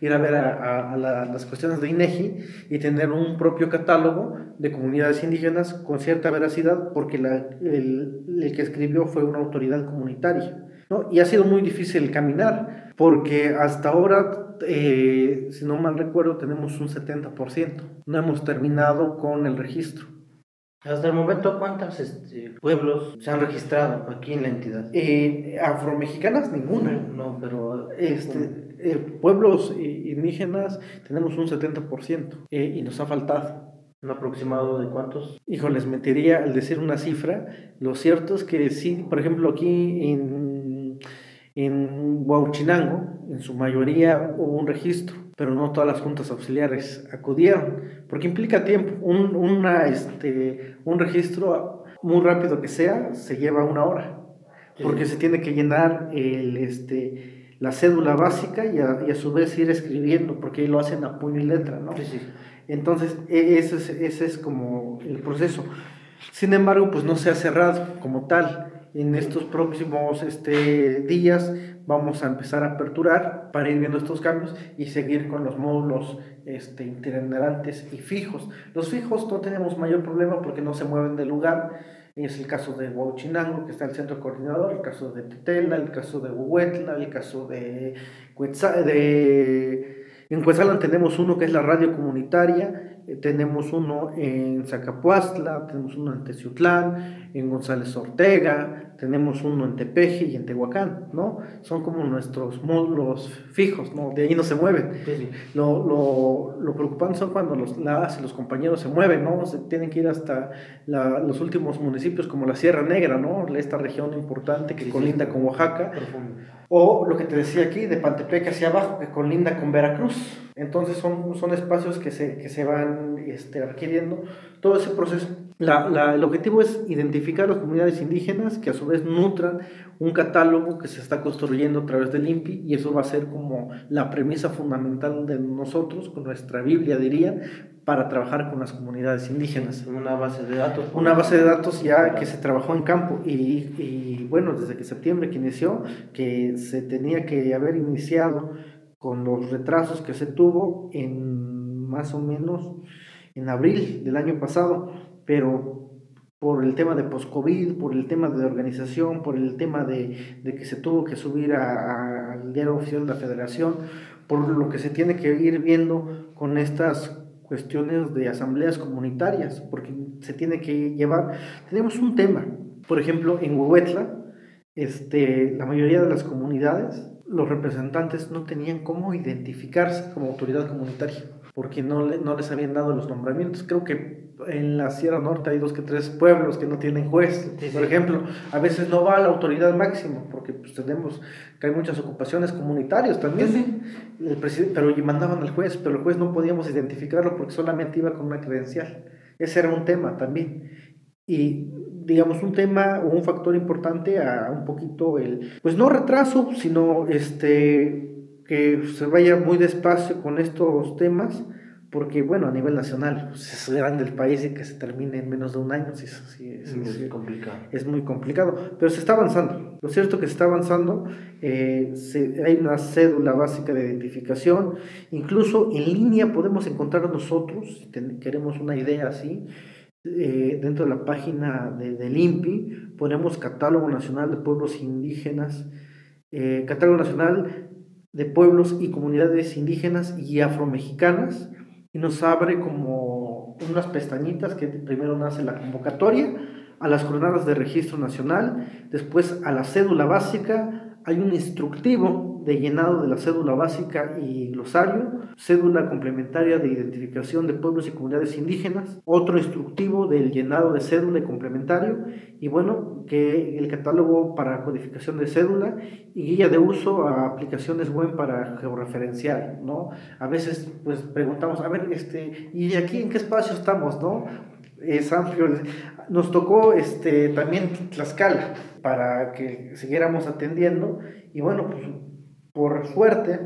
ir a ver a, las cuestiones de INEGI y tener un propio catálogo de comunidades indígenas con cierta veracidad, porque la, el, el, que escribió fue una autoridad comunitaria. ¿no? Y ha sido muy difícil caminar, porque hasta ahora, eh, si no mal recuerdo, tenemos un 70%. No hemos terminado con el registro. Hasta el momento, ¿cuántos este, pueblos se han registrado aquí en la entidad? Eh, afromexicanas, ninguna. No, pero... Este, eh, pueblos indígenas tenemos un 70% eh, y nos ha faltado. ¿Un aproximado de cuántos? Hijo, les mentiría al decir una cifra. Lo cierto es que sí, por ejemplo, aquí en, en Huauchinango, en su mayoría hubo un registro pero no todas las juntas auxiliares acudieron, porque implica tiempo. Un, una, este, un registro, muy rápido que sea, se lleva una hora, porque se tiene que llenar el, este, la cédula básica y a, y a, su vez ir escribiendo, porque lo hacen a puño y letra, ¿no? Sí, Entonces, e, ese es, ese es como el proceso. Sin embargo, pues no se ha cerrado como tal en estos próximos este, días vamos a empezar a aperturar para ir viendo estos cambios y seguir con los módulos este, itinerantes y fijos. Los fijos no tenemos mayor problema porque no se mueven del lugar. Es el caso de Huachinango, que está el centro coordinador, el caso de Tetela, el caso de Huetla, el caso de, de en Cuetzalan tenemos uno que es la radio comunitaria, eh, tenemos uno en Zacapuastla, tenemos uno en Teciutlán, en González Ortega, tenemos uno en Tepeji y en Tehuacán, ¿no? Son como nuestros módulos fijos, ¿no? De ahí no se mueven. Lo, lo, lo, preocupante son cuando los, las, los compañeros se mueven, ¿no? Se tienen que ir hasta la, los últimos municipios como la Sierra Negra, ¿no? Esta región importante que colinda con Oaxaca. O lo que te decía aquí, de Pantepec hacia abajo, que colinda con Veracruz. Entonces son, son espacios que se, que se van este, adquiriendo. Todo ese proceso. La, la, el objetivo es identificar las comunidades indígenas que a su vez nutran un catálogo que se está construyendo a través del INPI y eso va a ser como la premisa fundamental de nosotros, con nuestra Biblia diría, para trabajar con las comunidades indígenas. Una base de datos. Una base de datos ya que se trabajó en campo y, y bueno, desde que septiembre que inició, que se tenía que haber iniciado con los retrasos que se tuvo en más o menos en abril del año pasado, pero por el tema de post-COVID, por el tema de organización, por el tema de, de que se tuvo que subir al diario oficial de la federación, por lo que se tiene que ir viendo con estas cuestiones de asambleas comunitarias, porque se tiene que llevar, tenemos un tema, por ejemplo, en Huehuetla, este, la mayoría de las comunidades, los representantes no tenían cómo identificarse como autoridad comunitaria porque no, no les habían dado los nombramientos. Creo que en la Sierra Norte hay dos que tres pueblos que no tienen juez, por ejemplo. A veces no va a la autoridad máxima, porque pues, tenemos que hay muchas ocupaciones comunitarias también. El presidente, pero mandaban al juez, pero el juez no podíamos identificarlo porque solamente iba con una credencial. Ese era un tema también. Y digamos, un tema o un factor importante a un poquito el, pues no retraso, sino este que se vaya muy despacio con estos temas, porque bueno, a nivel nacional pues, es grande el país y que se termine en menos de un año sí, es, muy complicado. Es muy complicado, pero se está avanzando. Lo cierto es que se está avanzando, eh, hay una cédula básica de identificación, incluso en línea podemos encontrar nosotros, si queremos una idea así, eh, dentro de la página de, del INPI ponemos Catálogo Nacional de Pueblos Indígenas, eh, Catálogo Nacional de pueblos y comunidades indígenas y afromexicanas y nos abre como unas pestañitas que primero nace la convocatoria a las jornadas de registro nacional, después a la cédula básica, hay un instructivo de llenado de la cédula básica y glosario, cédula complementaria de identificación de pueblos y comunidades indígenas, otro instructivo del llenado de cédula y complementario, y bueno, que el catálogo para codificación de cédula y guía de uso a aplicaciones web para georreferenciar, ¿no? A veces pues preguntamos, a ver, este, ¿y aquí en qué espacio estamos, no? Es amplio. Nos tocó este, también Tlaxcala para que siguiéramos atendiendo y bueno, pues por suerte,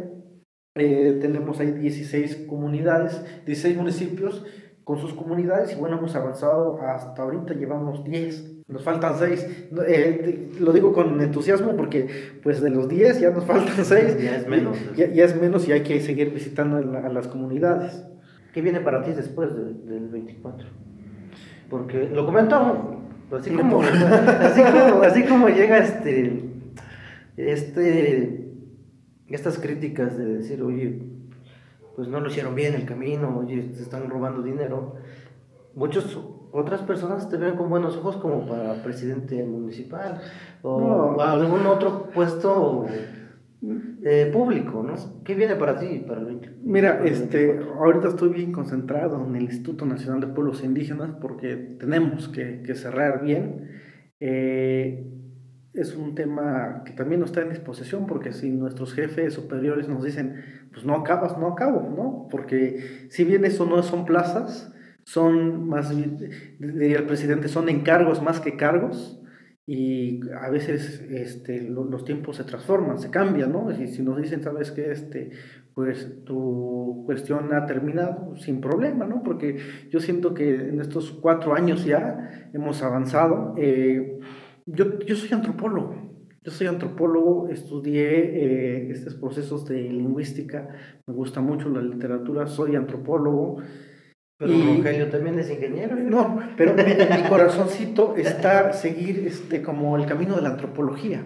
eh, tenemos ahí 16 comunidades, 16 municipios con sus comunidades y bueno, hemos avanzado hasta ahorita, llevamos 10, nos faltan 6. Eh, lo digo con entusiasmo porque pues de los 10 ya nos faltan 6. Ya es menos. Ya, ya, es menos y hay que seguir visitando a las comunidades. ¿Qué viene para ti después del 24? Porque lo comento así como, *laughs* así como, así como llega este, este, estas críticas de decir, oye, pues no lo hicieron bien el camino, oye, se están robando dinero. Muchos otras personas te ven con buenos ojos como para presidente municipal o algún otro puesto eh, público, ¿no? ¿Qué viene para ti? Para Mira, este, ahorita estoy bien concentrado en el Instituto Nacional de Pueblos Indígenas porque tenemos que, que cerrar bien. Eh, es un tema que también no está en disposición porque si nuestros jefes superiores nos dicen, pues no acabas, no acabo, ¿no? Porque si bien eso no son plazas, son más, diría el presidente, son encargos más que cargos y a veces este, los tiempos se transforman, se cambian, ¿no? Y si nos dicen, sabes que este, pues tu cuestión ha terminado sin problema, ¿no? Porque yo siento que en estos cuatro años ya hemos avanzado. Eh, yo, yo soy antropólogo, yo soy antropólogo, estudié eh, estos procesos de lingüística, me gusta mucho la literatura, soy antropólogo. Pero y, Rogelio también es ingeniero. No, pero mi corazoncito está seguir este, como el camino de la antropología.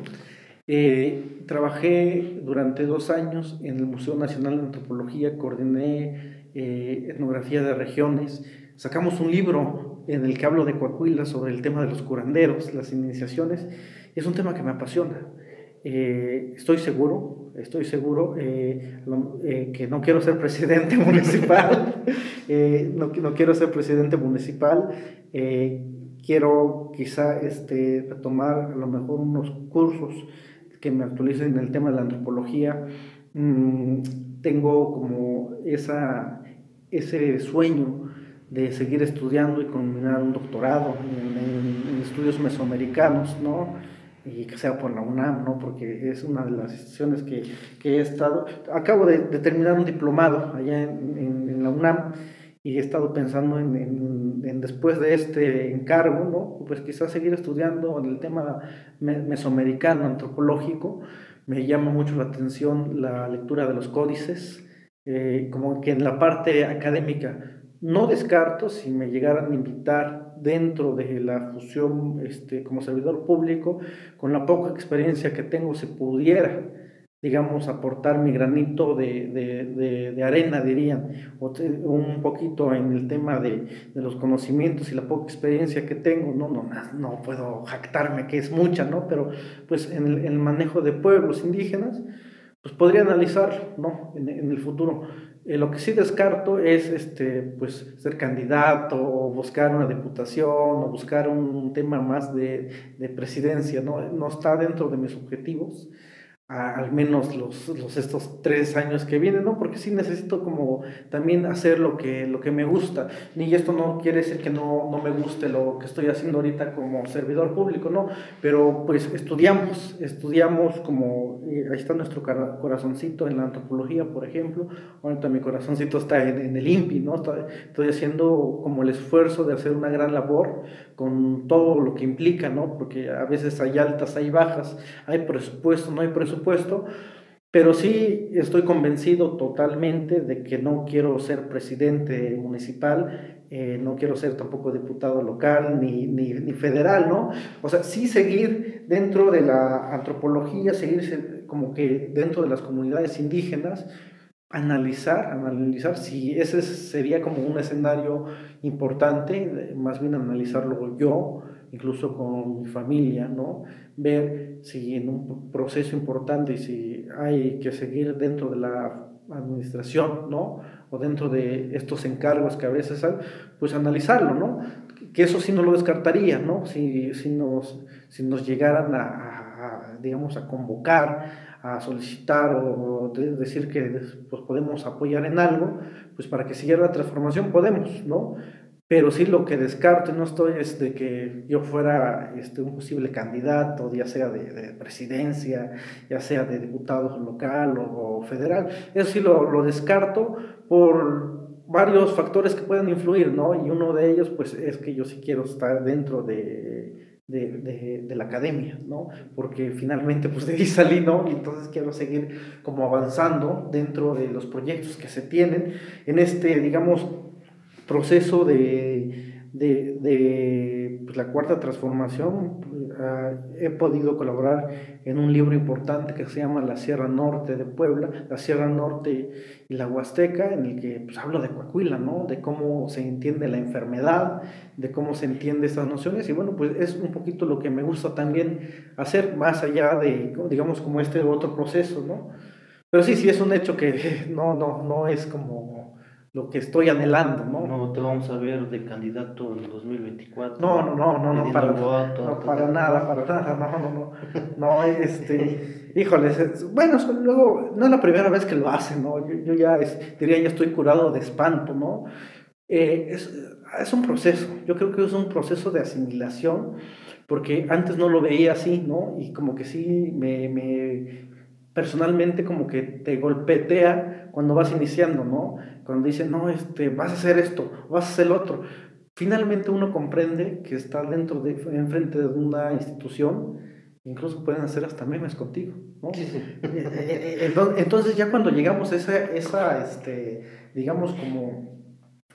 Eh, trabajé durante dos años en el Museo Nacional de Antropología, coordiné eh, etnografía de regiones, sacamos un libro en el que hablo de Coahuila sobre el tema de los curanderos, las iniciaciones, es un tema que me apasiona. Eh, estoy seguro, estoy seguro eh, eh, que no quiero ser presidente *laughs* municipal, no, no, quiero ser presidente municipal, quiero quizá este, tomar a lo mejor unos cursos que me actualicen en el tema de la antropología. Mm, tengo como esa, ese sueño de seguir estudiando y culminar un doctorado en, en estudios mesoamericanos, ¿no? y que sea por la UNAM, ¿no? porque es una de las instituciones que, que he estado. Acabo de, de, terminar un diplomado allá en, en, la UNAM y he estado pensando en, en, después de este encargo, ¿no? pues quizás seguir estudiando en el tema mesoamericano, antropológico. Me llama mucho la atención la lectura de los códices, eh, como que en la parte académica no descarto si me llegaran a invitar dentro de la fusión este, como servidor público, con la poca experiencia que tengo, se pudiera, digamos, aportar mi granito de, de, de, arena, dirían, o un poquito en el tema de, los conocimientos y la poca experiencia que tengo, no, no, no puedo jactarme que es mucha, ¿no? Pero pues en el, manejo de pueblos indígenas, pues podría analizar, ¿no? En, en el futuro eh, lo que sí descarto es este, pues, ser candidato o buscar una diputación o buscar un, tema más de, de, presidencia. ¿no? no está dentro de mis objetivos al menos los, los, estos tres años que vienen, ¿no? Porque sí necesito como también hacer lo que, lo que me gusta. Y esto no quiere decir que no, no me guste lo que estoy haciendo ahorita como servidor público, ¿no? Pero pues estudiamos, estudiamos como, eh, ahí está nuestro corazoncito en la antropología, por ejemplo. Ahorita mi corazoncito está en, en el INPI, ¿no? Estoy haciendo como el esfuerzo de hacer una gran labor con todo lo que implica, ¿no? Porque a veces hay altas, hay bajas, hay presupuesto, no hay presupuesto supuesto, pero sí estoy convencido totalmente de que no quiero ser presidente municipal, eh, no quiero ser tampoco diputado local ni, ni, ni, federal, ¿no? O sea, sí seguir dentro de la antropología, seguir como que dentro de las comunidades indígenas, analizar, analizar si ese sería como un escenario importante, más bien analizarlo yo, incluso con mi familia, ¿no? Ver si en un proceso importante si hay que seguir dentro de la administración, ¿no? O dentro de estos encargos que a veces hay, pues analizarlo, ¿no? Que eso sí no lo descartaría, ¿no? Si, si, nos, si nos llegaran a, a, digamos, a convocar, a solicitar o, decir que pues, podemos apoyar en algo, pues para que siguiera la transformación podemos, ¿no? Pero sí lo que descarto, no estoy, es de que yo fuera este, un posible candidato, ya sea de, presidencia, ya sea de diputado local o, federal. Eso sí lo, lo, descarto por varios factores que pueden influir, ¿no? Y uno de ellos, pues, es que yo sí quiero estar dentro de, de, de, la academia, ¿no? Porque finalmente, pues, de ahí salí, ¿no? Y entonces quiero seguir como avanzando dentro de los proyectos que se tienen en este, digamos, proceso de, de pues, la cuarta transformación, Ah, he podido colaborar en un libro importante que se llama La Sierra Norte de Puebla, la Sierra Norte y la Huasteca, en el que pues, hablo de Coahuila, ¿no? de cómo se entiende la enfermedad, de cómo se entiende estas nociones, y bueno, pues es un poquito lo que me gusta también hacer, más allá de, digamos, como este otro proceso, ¿no? Pero sí, sí es un hecho que *laughs* no, no, no es como lo que estoy anhelando, ¿no? No te vamos a ver de candidato en 2024. No, no, no, no, no, para, no, para nada, para nada, no, no, no, *laughs* no, este, híjoles, bueno, luego, no es la primera vez que lo hacen, ¿no? Yo, ya diría, ya estoy curado de espanto, ¿no? Eh, es, es un proceso, yo creo que es un proceso de asimilación, porque antes no lo veía así, ¿no? Y como que sí me, me personalmente como que te golpetea cuando vas iniciando, ¿no? Cuando dicen, no, este, vas a hacer esto, vas a hacer lo otro. Finalmente uno comprende que está dentro de, enfrente de una institución, incluso pueden hacer hasta memes contigo, ¿no? *laughs* Eh, eh, eh, entonces ya cuando llegamos a esa, esa este, digamos como,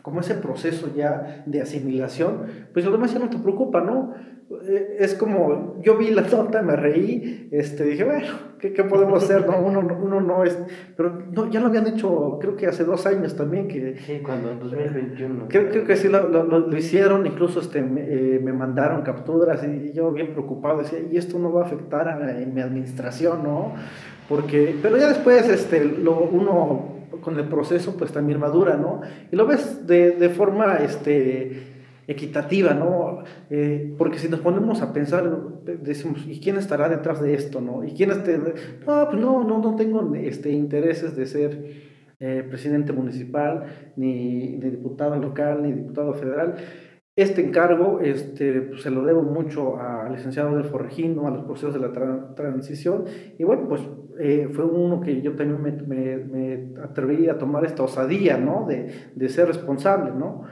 como ese proceso ya de asimilación, pues lo demás ya no te preocupa, ¿no? Eh, es como, yo vi la nota, me reí, este, dije, bueno, ¿qué, qué podemos hacer? No, uno, uno no es, pero no, ya lo habían hecho, creo que hace dos años también. Que, sí, cuando en 2021. Creo, creo que sí lo, lo, lo, hicieron, incluso este, me, eh, me, mandaron capturas y yo bien preocupado decía, y esto no va a afectar a, mi administración, ¿no? Porque, pero ya después este, lo, uno con el proceso pues también madura, ¿no? Y lo ves de, de forma, este, equitativa, ¿no? Eh, porque si nos ponemos a pensar, decimos, ¿y quién estará detrás de esto, no? ¿Y quién esté? No, pues no, no, no tengo este, intereses de ser eh, presidente municipal, ni, diputado local, ni diputado federal. Este encargo este, pues, se lo debo mucho al licenciado del Forregino, a los procesos de la transición, y bueno, pues eh, fue uno que yo también me, me, me, atreví a tomar esta osadía, ¿no? De, de ser responsable, ¿no?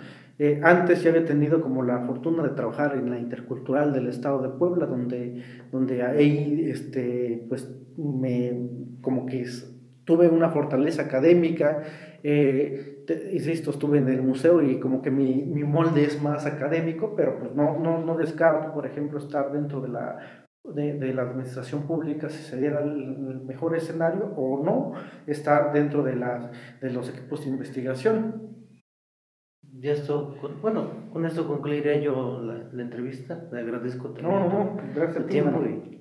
Eh, antes ya había tenido como la fortuna de trabajar en la intercultural del estado de Puebla, donde, donde ahí este, pues me como que tuve una fortaleza académica, eh, insisto, estuve en el museo y como que mi, mi, molde es más académico, pero pues no, no, no descarto, por ejemplo, estar dentro de la, de, la administración pública si se diera el mejor escenario o no estar dentro de, la, de los equipos de investigación ya esto, bueno, con esto concluiré yo la, la entrevista. Le agradezco no, no, gracias tiempo y